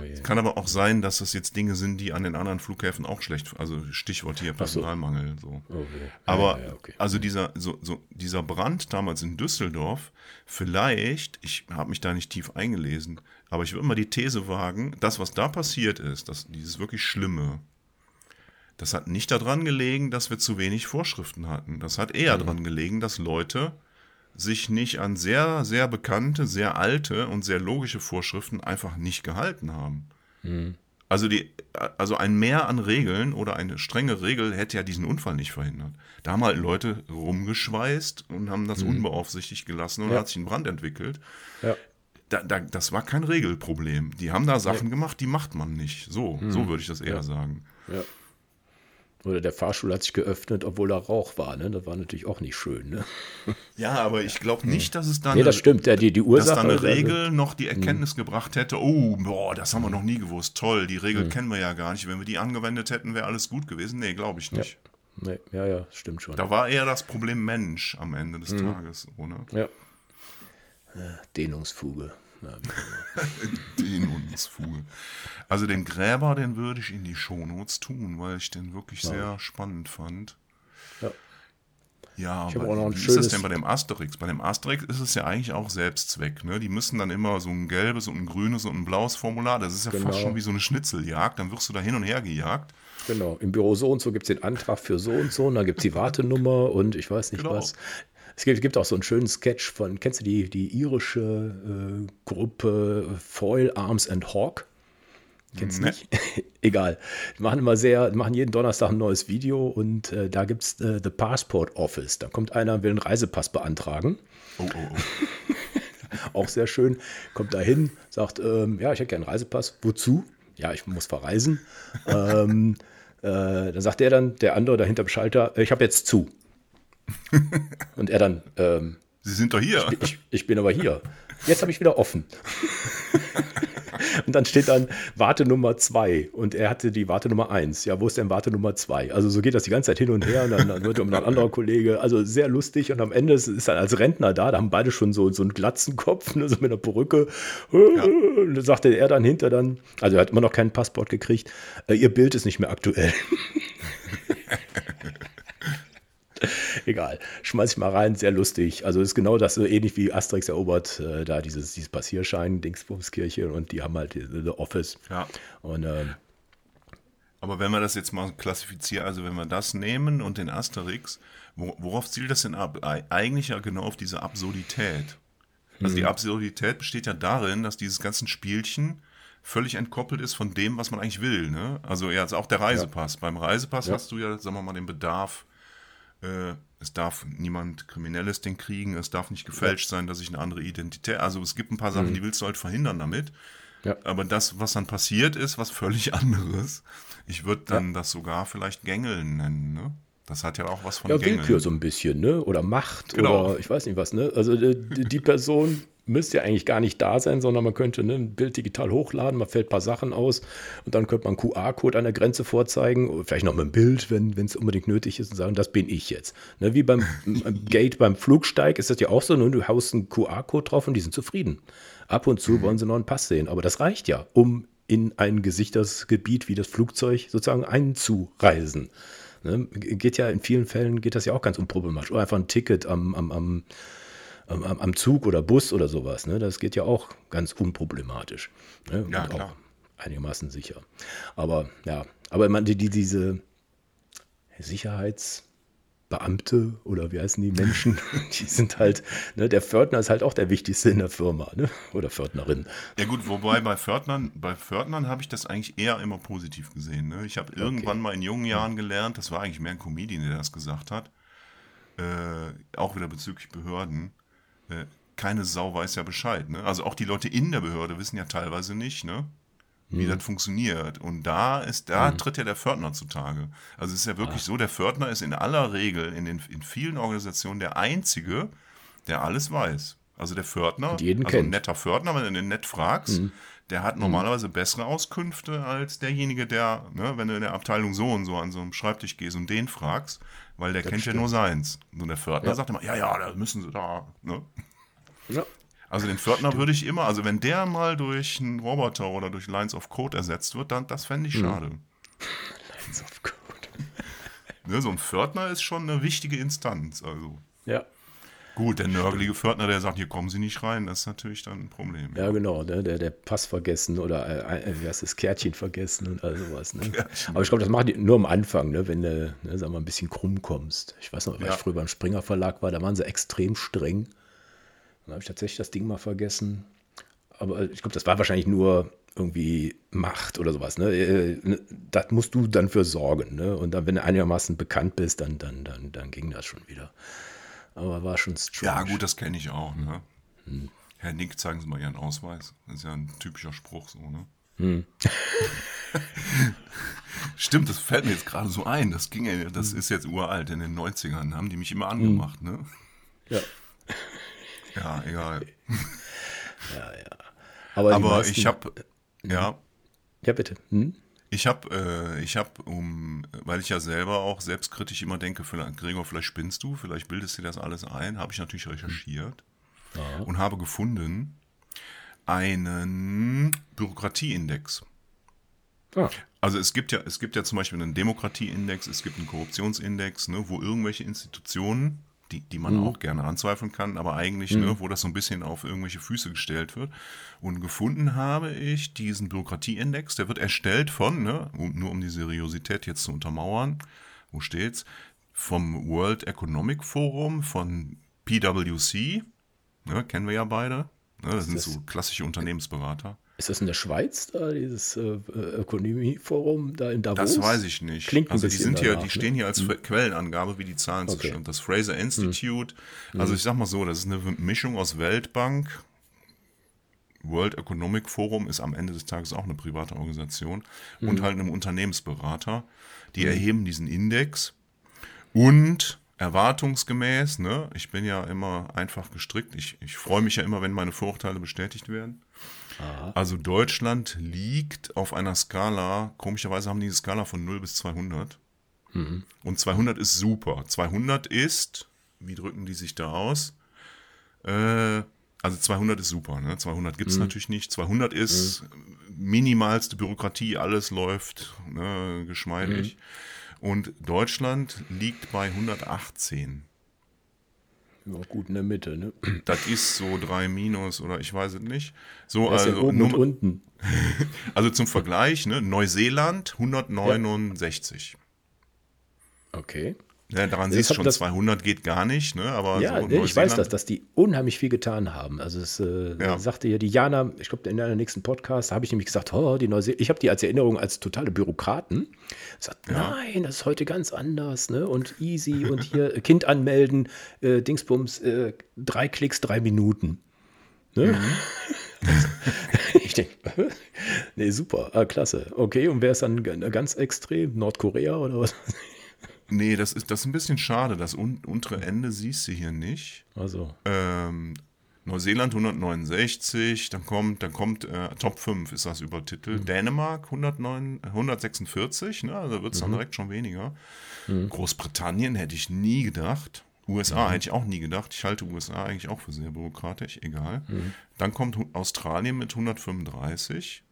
Oh es kann aber auch sein, dass das jetzt Dinge sind, die an den anderen Flughäfen auch schlecht, also Stichwort hier Personalmangel. So. Okay. Oh aber ja, ja, okay. also dieser, so, so, dieser Brand damals in Düsseldorf, vielleicht, ich habe mich da nicht tief eingelesen, aber ich würde mal die These wagen, das, was da passiert ist, das, dieses wirklich Schlimme, das hat nicht daran gelegen, dass wir zu wenig Vorschriften hatten. Das hat eher mhm. daran gelegen, dass Leute sich nicht an sehr, sehr bekannte, sehr alte und sehr logische Vorschriften einfach nicht gehalten haben. Mhm. Also, die, also ein Mehr an Regeln oder eine strenge Regel hätte ja diesen Unfall nicht verhindert. Da haben halt Leute rumgeschweißt und haben das mhm. unbeaufsichtigt gelassen und ja. hat sich ein Brand entwickelt. Ja. Da, da, das war kein Regelproblem. Die haben da Sachen ja. gemacht, die macht man nicht. So, mhm. so würde ich das eher sagen. Ja. Oder der Fahrstuhl hat sich geöffnet, obwohl da Rauch war. Ne? Das war natürlich auch nicht schön. Ne? Ja, aber ich glaube nicht, dass es dann. Nee, das stimmt. Ja, die, die Ursache, dass da eine Regel noch die Erkenntnis hm. gebracht hätte: oh, boah, das haben wir noch nie gewusst. Toll, die Regel hm. kennen wir ja gar nicht. Wenn wir die angewendet hätten, wäre alles gut gewesen. Nee, glaube ich nicht. Ja. Nee, ja, ja, stimmt schon. Da war eher das Problem Mensch am Ende des hm. Tages. Ohne. Ja. Dehnungsfuge. Dehnungsfuge. Also den Gräber, den würde ich in die Shownotes tun, weil ich den wirklich ja. sehr spannend fand. Ja. Ja, ich aber wie ist das denn bei dem Asterix? Bei dem Asterix ist es ja eigentlich auch Selbstzweck. Ne? Die müssen dann immer so ein gelbes und ein grünes und ein blaues Formular, das ist ja genau. fast schon wie so eine Schnitzeljagd, dann wirst du da hin und her gejagt. Genau, im Büro so und so gibt es den Antrag für so und so und dann gibt es die Wartenummer und ich weiß nicht genau. was. Es gibt, gibt, auch so einen schönen Sketch von, kennst du die, die irische äh, Gruppe Foil Arms and Hawk? Kennst du nicht? Egal. Die machen immer sehr, machen jeden Donnerstag ein neues Video und äh, da gibt es äh, The Passport Office. Da kommt einer, will einen Reisepass beantragen. Oh, oh, oh. auch sehr schön. Kommt da hin, sagt, ähm, ja, ich hätte gerne einen Reisepass. Wozu? Ja, ich muss verreisen. ähm, äh, dann sagt der dann, der andere dahinter im Schalter, ich habe jetzt zu. Und er dann, ähm, Sie sind doch hier. Ich, ich, ich bin aber hier. Jetzt habe ich wieder offen. und dann steht dann Warte Nummer 2 und er hatte die Warte Nummer 1. Ja, wo ist denn Warte Nummer 2? Also so geht das die ganze Zeit hin und her und dann, dann wird um ein anderer Kollege, also sehr lustig und am Ende ist, ist er als Rentner da, da haben beide schon so, so einen Glatzenkopf, ne, so mit einer Perücke. Ja. Und dann sagte er dann hinter dann, also er hat immer noch keinen Passport gekriegt, äh, ihr Bild ist nicht mehr aktuell. Egal. Schmeiß ich mal rein, sehr lustig. Also ist genau das, so ähnlich wie Asterix erobert, äh, da dieses, dieses Passierschein, Dingsbumskirche und die haben halt The Office. Ja. Und ähm, aber wenn wir das jetzt mal klassifizieren, also wenn wir das nehmen und den Asterix, worauf zielt das denn ab? Eigentlich ja genau auf diese Absurdität. Also die mhm. Absurdität besteht ja darin, dass dieses ganze Spielchen völlig entkoppelt ist von dem, was man eigentlich will. Ne? Also ja, also auch der Reisepass. Ja. Beim Reisepass ja. hast du ja, sagen wir mal, den Bedarf, äh, es darf niemand Kriminelles den kriegen, es darf nicht gefälscht ja. sein, dass ich eine andere Identität. Also es gibt ein paar Sachen, mhm. die willst du halt verhindern damit. Ja. Aber das, was dann passiert ist, was völlig anderes. Ich würde dann ja. das sogar vielleicht Gängeln nennen, ne? Das hat ja auch was von ja, Gängeln. Willkür so ein bisschen, ne? Oder Macht genau. oder ich weiß nicht was, ne? Also die, die Person müsste ja eigentlich gar nicht da sein, sondern man könnte ne, ein Bild digital hochladen, man fällt ein paar Sachen aus und dann könnte man QR-Code an der Grenze vorzeigen, vielleicht noch mit einem Bild, wenn es unbedingt nötig ist und sagen, das bin ich jetzt. Ne, wie beim Gate beim Flugsteig ist das ja auch so, ne, du haust einen QR-Code drauf und die sind zufrieden. Ab und zu mhm. wollen sie noch einen Pass sehen, aber das reicht ja, um in ein Gesichtersgebiet wie das Flugzeug sozusagen einzureisen. Ne, geht ja in vielen Fällen geht das ja auch ganz unproblematisch. Oder einfach ein Ticket am, am, am am, am Zug oder Bus oder sowas. Ne? Das geht ja auch ganz unproblematisch. Ne? Ja, klar. einigermaßen sicher. Aber ja, aber man, die, die, diese Sicherheitsbeamte oder wie heißen die Menschen, die sind halt, ne, der Pförtner ist halt auch der Wichtigste in der Firma, ne? Oder Pförtnerin. Ja gut, wobei bei Pförtnern, bei Pförtnern habe ich das eigentlich eher immer positiv gesehen. Ne? Ich habe okay. irgendwann mal in jungen Jahren gelernt, das war eigentlich mehr ein Comedian, der das gesagt hat, äh, auch wieder bezüglich Behörden, äh, keine Sau weiß ja Bescheid. Ne? Also auch die Leute in der Behörde wissen ja teilweise nicht, ne? wie mhm. das funktioniert. Und da ist, da mhm. tritt ja der Pförtner zutage. Also es ist ja wirklich ah. so, der Pförtner ist in aller Regel in, den, in vielen Organisationen der Einzige, der alles weiß. Also der Pförtner, also kennt. ein netter Pförtner, wenn du den nett fragst, mhm. Der hat mhm. normalerweise bessere Auskünfte als derjenige, der, ne, wenn du in der Abteilung so und so an so einem Schreibtisch gehst und den fragst, weil der das kennt stimmt. ja nur seins. Und der Pförtner ja. sagt immer, ja, ja, da müssen sie da. Ne? Ja. Also den Stimmt. würde ich immer, also wenn der mal durch einen Roboter oder durch Lines of Code ersetzt wird, dann das fände ich hm. schade. Lines of Code. ne, so ein Pförtner ist schon eine wichtige Instanz. Also. Ja. Gut, der nörgelige Pförtner, der sagt, hier kommen Sie nicht rein, das ist natürlich dann ein Problem. Ja, ja genau, ne? der, der Pass vergessen oder äh, äh, wie heißt das, Kärtchen vergessen und all sowas. Ne? Aber ich glaube, das machen die nur am Anfang, ne? wenn du, ne, sag mal, ein bisschen krumm kommst. Ich weiß noch, weil ja. ich früher beim Springer Verlag war, da waren sie extrem streng. Dann habe ich tatsächlich das Ding mal vergessen. Aber ich glaube, das war wahrscheinlich nur irgendwie macht oder sowas. Ne? Äh, ne? Das musst du dann für sorgen. Ne? Und dann, wenn du einigermaßen bekannt bist, dann, dann, dann, dann ging das schon wieder. Aber war schon strange. Ja, gut, das kenne ich auch. Ne? Hm. Herr Nick, zeigen Sie mal Ihren Ausweis. Das ist ja ein typischer Spruch so, ne? Hm. Stimmt, das fällt mir jetzt gerade so ein. Das ging ja, das hm. ist jetzt uralt. In den 90ern haben die mich immer angemacht, hm. ne? Ja. Ja, egal. Ja, ja. Aber, Aber meisten, ich habe ja. Ja, bitte. Hm? Ich habe, äh, ich habe, um, weil ich ja selber auch selbstkritisch immer denke, vielleicht, Gregor, vielleicht spinnst du, vielleicht bildest du das alles ein, habe ich natürlich recherchiert ja. und habe gefunden einen Bürokratieindex. Ah. Also es gibt ja, es gibt ja zum Beispiel einen Demokratieindex, es gibt einen Korruptionsindex, ne, wo irgendwelche Institutionen die, die man mhm. auch gerne anzweifeln kann, aber eigentlich, ne, mhm. ne, wo das so ein bisschen auf irgendwelche Füße gestellt wird. Und gefunden habe ich diesen Bürokratieindex, der wird erstellt von, ne, nur um die Seriosität jetzt zu untermauern, wo steht's? Vom World Economic Forum, von PwC, ne, kennen wir ja beide. Ne, das sind so klassische Unternehmensberater. Ist das in der Schweiz da, dieses äh, Ökonomieforum da in Davos? Das weiß ich nicht. Klingt also die sind hier, die stehen ne? hier als hm. Quellenangabe, wie die Zahlen okay. sind. Das Fraser Institute, hm. also ich sag mal so, das ist eine Mischung aus Weltbank, World Economic Forum ist am Ende des Tages auch eine private Organisation hm. und halt einem Unternehmensberater. Die hm. erheben diesen Index und erwartungsgemäß, ne, ich bin ja immer einfach gestrickt, ich, ich freue mich ja immer, wenn meine Vorurteile bestätigt werden. Aha. Also Deutschland liegt auf einer Skala, komischerweise haben die eine Skala von 0 bis 200. Mhm. Und 200 ist super. 200 ist, wie drücken die sich da aus? Äh, also 200 ist super, ne? 200 gibt es mhm. natürlich nicht. 200 ist mhm. minimalste Bürokratie, alles läuft ne, geschmeidig. Mhm. Und Deutschland liegt bei 118. Ja, gut in der Mitte, ne? Das ist so 3 minus oder ich weiß es nicht. So, das also oben und unten. also zum Vergleich, ne? Neuseeland 169. Ja. Okay. Ja, daran siehst du schon, 200 geht gar nicht, ne? Aber ja, so ich weiß das, dass die unheimlich viel getan haben. Also es äh, ja. sagte ja die Jana, ich glaube in der nächsten Podcast habe ich nämlich gesagt, oh, die Neuse ich habe die als Erinnerung als totale Bürokraten. Sagt, ja. nein, das ist heute ganz anders, ne? Und easy und hier Kind anmelden, äh, Dingsbums, äh, drei Klicks, drei Minuten. Ne? Mhm. ich denke, nee, super, ah, klasse. Okay, und wer ist dann ganz extrem? Nordkorea oder was? Nee, das ist, das ist ein bisschen schade. Das un untere Ende siehst du hier nicht. Also. Ähm, Neuseeland 169, dann kommt, dann kommt äh, Top 5 ist das übertitelt. Mhm. Dänemark 109, 146, ne? also wird es mhm. dann direkt schon weniger. Mhm. Großbritannien hätte ich nie gedacht. USA mhm. hätte ich auch nie gedacht. Ich halte USA eigentlich auch für sehr bürokratisch, egal. Mhm. Dann kommt Australien mit 135.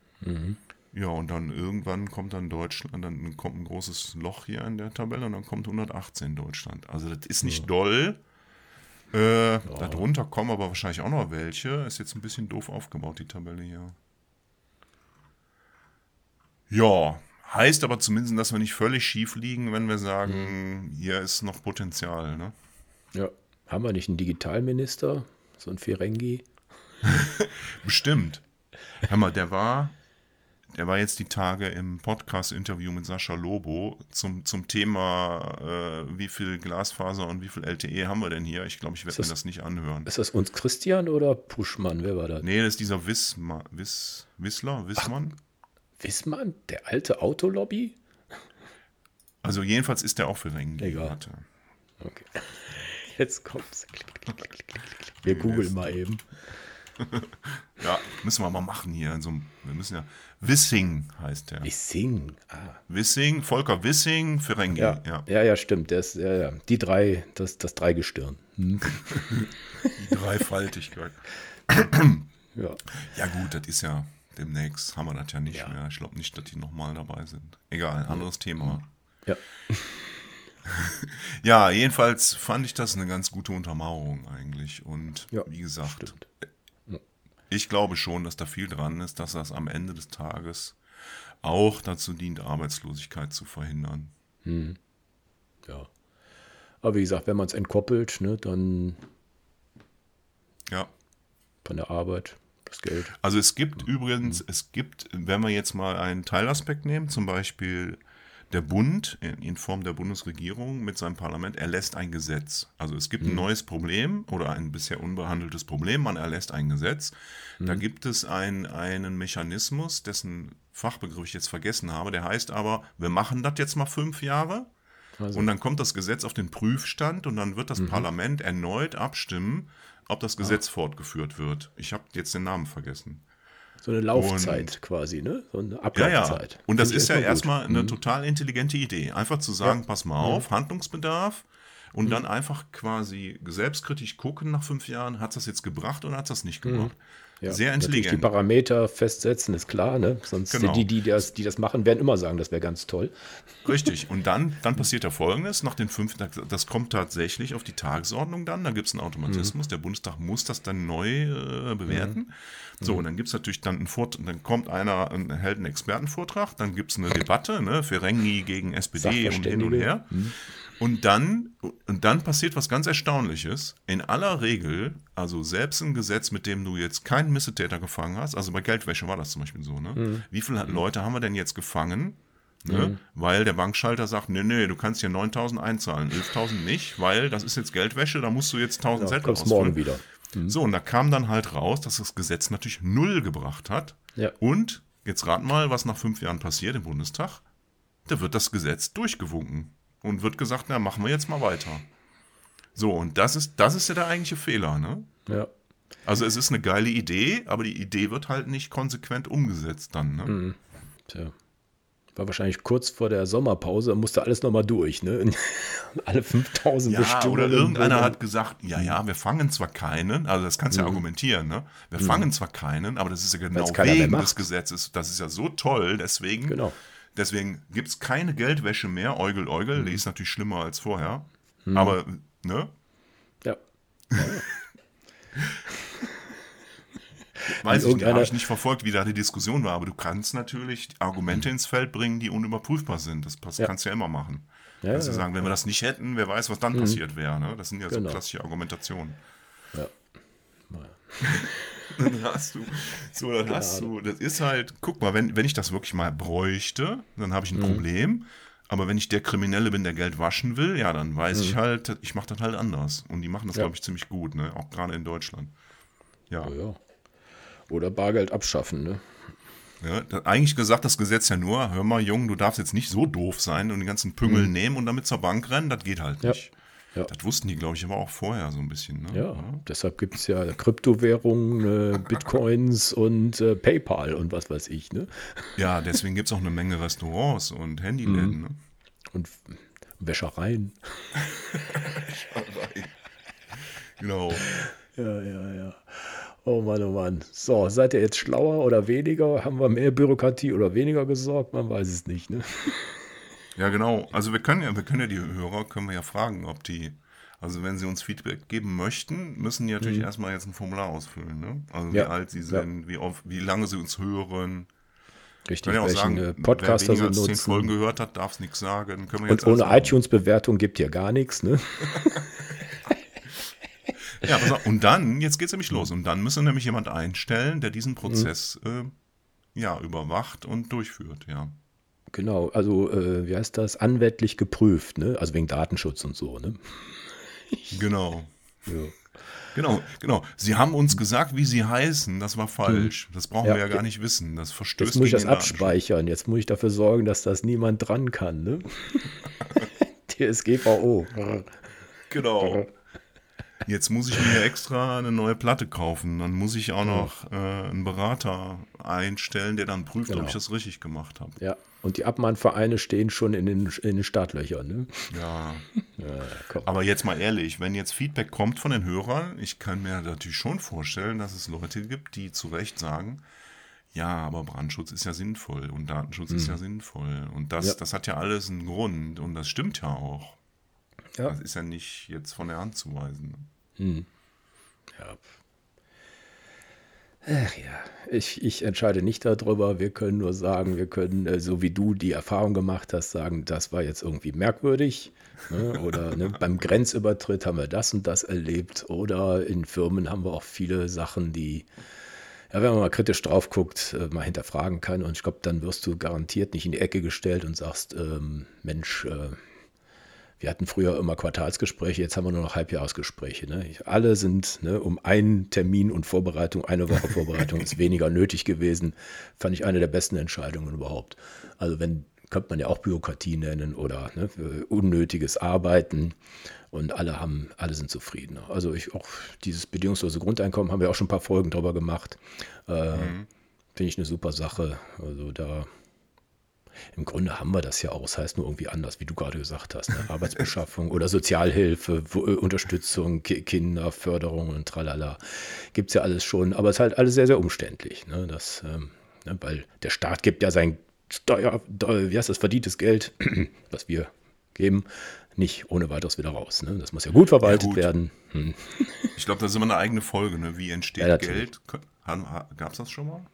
Ja, und dann irgendwann kommt dann Deutschland, dann kommt ein großes Loch hier in der Tabelle und dann kommt 118 Deutschland. Also das ist nicht ja. doll. Äh, ja. Darunter kommen aber wahrscheinlich auch noch welche. Ist jetzt ein bisschen doof aufgebaut, die Tabelle hier. Ja, heißt aber zumindest, dass wir nicht völlig schief liegen, wenn wir sagen, mhm. hier ist noch Potenzial. Ne? Ja, haben wir nicht einen Digitalminister, so ein Ferengi? Bestimmt. Hör mal, der war, der war jetzt die Tage im Podcast-Interview mit Sascha Lobo zum, zum Thema, äh, wie viel Glasfaser und wie viel LTE haben wir denn hier? Ich glaube, ich werde mir das nicht anhören. Ist das uns Christian oder Puschmann? Wer war das? Nee, das ist dieser Wissma, Wiss, Wissler, Wissmann. Ach, Wissmann? Der alte Autolobby? Also jedenfalls ist der auch für Rengen. Egal. Okay. Jetzt kommt's. Wir googeln mal eben. ja, müssen wir mal machen hier. Also, wir müssen ja. Wissing heißt der. Wissing, ah. Wissing, Volker Wissing, Ferengi. Ja, ja, ja, ja stimmt. Der ist, ja, ja. Die drei, das, das Dreigestirn. Hm. Die Dreifaltigkeit. ja. ja, gut, das ist ja demnächst, haben wir das ja nicht ja. mehr. Ich glaube nicht, dass die nochmal dabei sind. Egal, anderes Thema. Ja. ja, jedenfalls fand ich das eine ganz gute Untermauerung eigentlich. Und ja, wie gesagt, stimmt ich glaube schon, dass da viel dran ist, dass das am Ende des Tages auch dazu dient, Arbeitslosigkeit zu verhindern. Hm. Ja. Aber wie gesagt, wenn man es entkoppelt, ne, dann ja. von der Arbeit, Das Geld. Also es gibt mhm. übrigens, es gibt, wenn wir jetzt mal einen Teilaspekt nehmen, zum Beispiel der Bund in Form der Bundesregierung mit seinem Parlament erlässt ein Gesetz. Also es gibt ein mhm. neues Problem oder ein bisher unbehandeltes Problem, man erlässt ein Gesetz. Mhm. Da gibt es ein, einen Mechanismus, dessen Fachbegriff ich jetzt vergessen habe, der heißt aber, wir machen das jetzt mal fünf Jahre also. und dann kommt das Gesetz auf den Prüfstand und dann wird das mhm. Parlament erneut abstimmen, ob das Gesetz ah. fortgeführt wird. Ich habe jetzt den Namen vergessen. So eine Laufzeit und, quasi, ne? So eine Ablaufzeit. Ja, ja. Und das ist ja erstmal eine mhm. total intelligente Idee. Einfach zu sagen, ja. pass mal auf, mhm. Handlungsbedarf und mhm. dann einfach quasi selbstkritisch gucken nach fünf Jahren, hat es das jetzt gebracht oder hat es das nicht gebracht? Mhm. Ja, Sehr intelligent. Die Parameter festsetzen, ist klar, ne? Sonst genau. die, die das, die das machen, werden immer sagen, das wäre ganz toll. Richtig. Und dann, dann passiert ja folgendes: Nach den fünf, das kommt tatsächlich auf die Tagesordnung dann. Da gibt es einen Automatismus. Mhm. Der Bundestag muss das dann neu äh, bewerten. Mhm. So, und dann gibt es natürlich dann einen Vortrag, dann kommt einer, hält einen Expertenvortrag, dann gibt es eine Debatte, ne? Ferengi gegen SPD und hin und her. Mhm. Und dann, und dann passiert was ganz Erstaunliches. In aller Regel, also selbst ein Gesetz, mit dem du jetzt keinen Missetäter gefangen hast, also bei Geldwäsche war das zum Beispiel so, ne? Mhm. Wie viele mhm. Leute haben wir denn jetzt gefangen? Ne? Mhm. Weil der Bankschalter sagt, nee, nee, du kannst hier 9.000 einzahlen, 11.000 nicht, weil das ist jetzt Geldwäsche, da musst du jetzt 1.000 ja, Cent ausfüllen. morgen wieder. Mhm. So, und da kam dann halt raus, dass das Gesetz natürlich null gebracht hat. Ja. Und, jetzt rat mal, was nach fünf Jahren passiert im Bundestag. Da wird das Gesetz durchgewunken und wird gesagt, na, machen wir jetzt mal weiter. So, und das ist, das ist ja der eigentliche Fehler, ne? Ja. Also es ist eine geile Idee, aber die Idee wird halt nicht konsequent umgesetzt dann, ne? Mhm. Tja. War wahrscheinlich kurz vor der Sommerpause, musste alles nochmal durch, ne? Alle 5000 ja, Bestimmungen. Oder irgendeiner hat gesagt, ja, ja, wir fangen zwar keinen, also das kannst du mhm. ja argumentieren, ne? Wir mhm. fangen zwar keinen, aber das ist ja genau wegen des Gesetzes. Das ist ja so toll, deswegen genau. Deswegen gibt es keine Geldwäsche mehr, Eugel, Eugel. Mhm. Die ist natürlich schlimmer als vorher. Mhm. Aber, ne? Ja. Weiß ich nicht, habe ich nicht verfolgt, wie da die Diskussion war, aber du kannst natürlich Argumente ins Feld bringen, die unüberprüfbar sind. Das ja. kannst du ja immer machen. Ja, kannst du sagen, wenn wir das nicht hätten, wer weiß, was dann mhm. passiert wäre. Ne? Das sind ja genau. so klassische Argumentationen. Ja. dann hast du, so, dann hast du, das ist halt, guck mal, wenn, wenn ich das wirklich mal bräuchte, dann habe ich ein mhm. Problem. Aber wenn ich der Kriminelle bin, der Geld waschen will, ja, dann weiß mhm. ich halt, ich mache das halt anders. Und die machen das, ja. glaube ich, ziemlich gut, ne? Auch gerade in Deutschland. Ja. Oh, ja. Oder Bargeld abschaffen, ne? Ja, eigentlich gesagt das Gesetz ja nur, hör mal, Jung, du darfst jetzt nicht so doof sein und den ganzen Püngel mhm. nehmen und damit zur Bank rennen, das geht halt nicht. Ja. Das wussten die, glaube ich, aber auch vorher so ein bisschen. Ne? Ja, ja, deshalb gibt es ja Kryptowährungen, äh, Bitcoins und äh, PayPal und was weiß ich. Ne? Ja, deswegen gibt es auch eine Menge Restaurants und Handyläden. Mhm. Ne? Und Wäschereien. genau. Ja, ja, ja. Oh Mann, oh Mann. So, seid ihr jetzt schlauer oder weniger? Haben wir mehr Bürokratie oder weniger gesorgt? Man weiß es nicht. Ne? Ja, genau. Also wir können ja, wir können ja die Hörer, können wir ja fragen, ob die, also wenn sie uns Feedback geben möchten, müssen die natürlich mhm. erstmal jetzt ein Formular ausfüllen, ne? Also wie ja. alt sie sind, ja. wie oft, wie lange sie uns hören. Richtig, ja auch sagen, Podcaster wer weniger als zehn Folgen gehört hat, darf es nichts sagen. Können wir jetzt Und ohne iTunes-Bewertung gibt ja gar nichts, ne? ja, auf. und dann, jetzt geht es nämlich los. Und dann müssen nämlich jemand einstellen, der diesen Prozess mhm. äh, ja, überwacht und durchführt, ja. Genau, also äh, wie heißt das? Anwältlich geprüft, ne? Also wegen Datenschutz und so, ne? Genau. Ja. Genau, genau. Sie haben uns gesagt, wie sie heißen. Das war falsch. Das brauchen ja, wir ja gar nicht wissen. Das verstößt Jetzt muss ich das abspeichern. Jetzt muss ich dafür sorgen, dass das niemand dran kann. Ne? DSGVO. genau. Jetzt muss ich mir extra eine neue Platte kaufen. Dann muss ich auch noch äh, einen Berater einstellen, der dann prüft, genau. ob ich das richtig gemacht habe. Ja, und die Abmahnvereine stehen schon in den, in den Startlöchern. Ne? Ja. ja Aber jetzt mal ehrlich, wenn jetzt Feedback kommt von den Hörern, ich kann mir natürlich schon vorstellen, dass es Leute gibt, die zu Recht sagen, ja, aber Brandschutz ist ja sinnvoll und Datenschutz hm. ist ja sinnvoll. Und das, ja. das hat ja alles einen Grund und das stimmt ja auch. Ja. Das ist ja nicht jetzt von der Hand zu weisen. Hm. Ja. Ach ja, ich, ich entscheide nicht darüber. Wir können nur sagen, wir können, äh, so wie du die Erfahrung gemacht hast, sagen, das war jetzt irgendwie merkwürdig. Ne? Oder ne, beim Grenzübertritt haben wir das und das erlebt. Oder in Firmen haben wir auch viele Sachen, die ja, wenn man mal kritisch drauf guckt, äh, mal hinterfragen kann. Und ich glaube, dann wirst du garantiert nicht in die Ecke gestellt und sagst, ähm, Mensch, äh, wir hatten früher immer Quartalsgespräche, jetzt haben wir nur noch Halbjahresgespräche. Ne? Alle sind ne, um einen Termin und Vorbereitung, eine Woche Vorbereitung ist weniger nötig gewesen. Fand ich eine der besten Entscheidungen überhaupt. Also wenn, könnte man ja auch Bürokratie nennen oder ne, unnötiges Arbeiten und alle haben, alle sind zufrieden. Also ich auch dieses bedingungslose Grundeinkommen haben wir auch schon ein paar Folgen drüber gemacht. Äh, mhm. Finde ich eine super Sache. Also da im Grunde haben wir das ja auch. Das heißt nur irgendwie anders, wie du gerade gesagt hast. Ne? Arbeitsbeschaffung oder Sozialhilfe, äh, Unterstützung, Ki Kinderförderung und tralala. Gibt es ja alles schon. Aber es ist halt alles sehr, sehr umständlich. Ne? Das, ähm, ne? Weil der Staat gibt ja sein Steuer, wie heißt das, verdientes Geld, was wir geben, nicht ohne weiteres wieder raus. Ne? Das muss ja gut verwaltet ja, gut. werden. Hm. Ich glaube, das ist immer eine eigene Folge. Ne? Wie entsteht ja, Geld? Gab es das schon mal?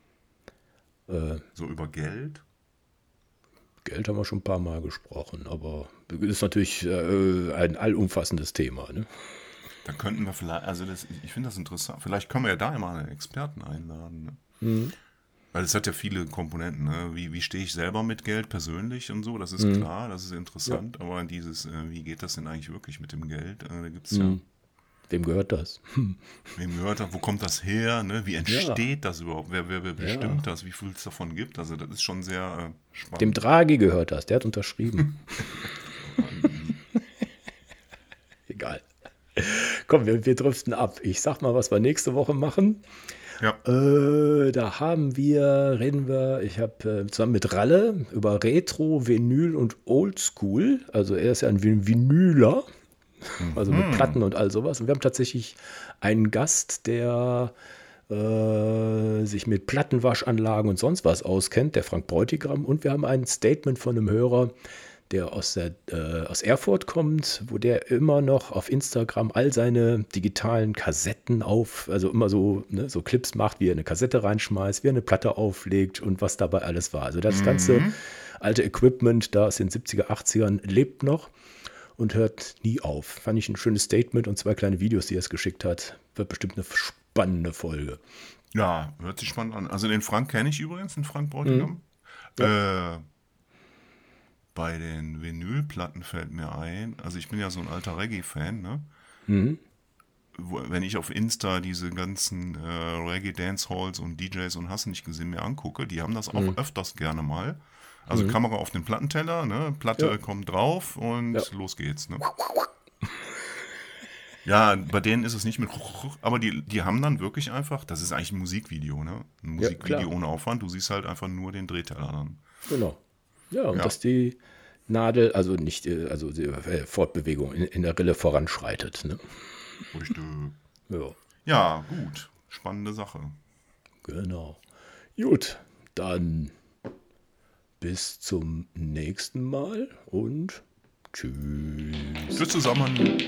Äh, so über Geld? Geld haben wir schon ein paar Mal gesprochen, aber das ist natürlich äh, ein allumfassendes Thema. Ne? Da könnten wir vielleicht, also das, ich finde das interessant, vielleicht können wir ja da immer einen Experten einladen. Ne? Mhm. Weil es hat ja viele Komponenten. Ne? Wie, wie stehe ich selber mit Geld persönlich und so, das ist mhm. klar, das ist interessant, ja. aber dieses, äh, wie geht das denn eigentlich wirklich mit dem Geld, äh, da gibt es mhm. ja Wem gehört das? Wem gehört das? Wo kommt das her? Ne? Wie entsteht ja. das überhaupt? Wer, wer, wer bestimmt ja. das? Wie viel es davon gibt? Also das ist schon sehr äh, spannend. Dem Draghi gehört das. Der hat unterschrieben. Egal. Komm, wir, wir driften ab. Ich sag mal, was wir nächste Woche machen. Ja. Äh, da haben wir, reden wir, ich habe äh, zusammen mit Ralle über Retro, Vinyl und Oldschool. Also er ist ja ein Vinyler. Also mit mhm. Platten und all sowas. Und wir haben tatsächlich einen Gast, der äh, sich mit Plattenwaschanlagen und sonst was auskennt, der Frank Bräutigam. Und wir haben ein Statement von einem Hörer, der aus, der, äh, aus Erfurt kommt, wo der immer noch auf Instagram all seine digitalen Kassetten auf, also immer so, ne, so Clips macht, wie er eine Kassette reinschmeißt, wie er eine Platte auflegt und was dabei alles war. Also das mhm. ganze alte Equipment da aus den 70er, 80ern lebt noch und hört nie auf. Fand ich ein schönes Statement und zwei kleine Videos, die er es geschickt hat. Wird bestimmt eine spannende Folge. Ja, hört sich spannend an. Also den Frank kenne ich übrigens, den Frank Bräutigam. Mhm. Ja. Äh, bei den Vinylplatten fällt mir ein, also ich bin ja so ein alter Reggae-Fan, ne? Mhm. Wenn ich auf Insta diese ganzen äh, Reggae-Dancehalls und DJs und hast nicht gesehen mir angucke, die haben das auch mhm. öfters gerne mal. Also mhm. Kamera auf den Plattenteller, ne? Platte ja. kommt drauf und ja. los geht's. Ne? Ja, bei denen ist es nicht mit, aber die, die haben dann wirklich einfach, das ist eigentlich ein Musikvideo, ne? Ein Musikvideo ja, ohne Aufwand, du siehst halt einfach nur den Drehteller dann. Genau. Ja, und dass die Nadel, also nicht, äh, also die äh, Fortbewegung in, in der Rille voranschreitet. Ne? Richtig. Ja. ja, gut. Spannende Sache. Genau. Gut, dann bis zum nächsten Mal und tschüss. Tschüss zusammen.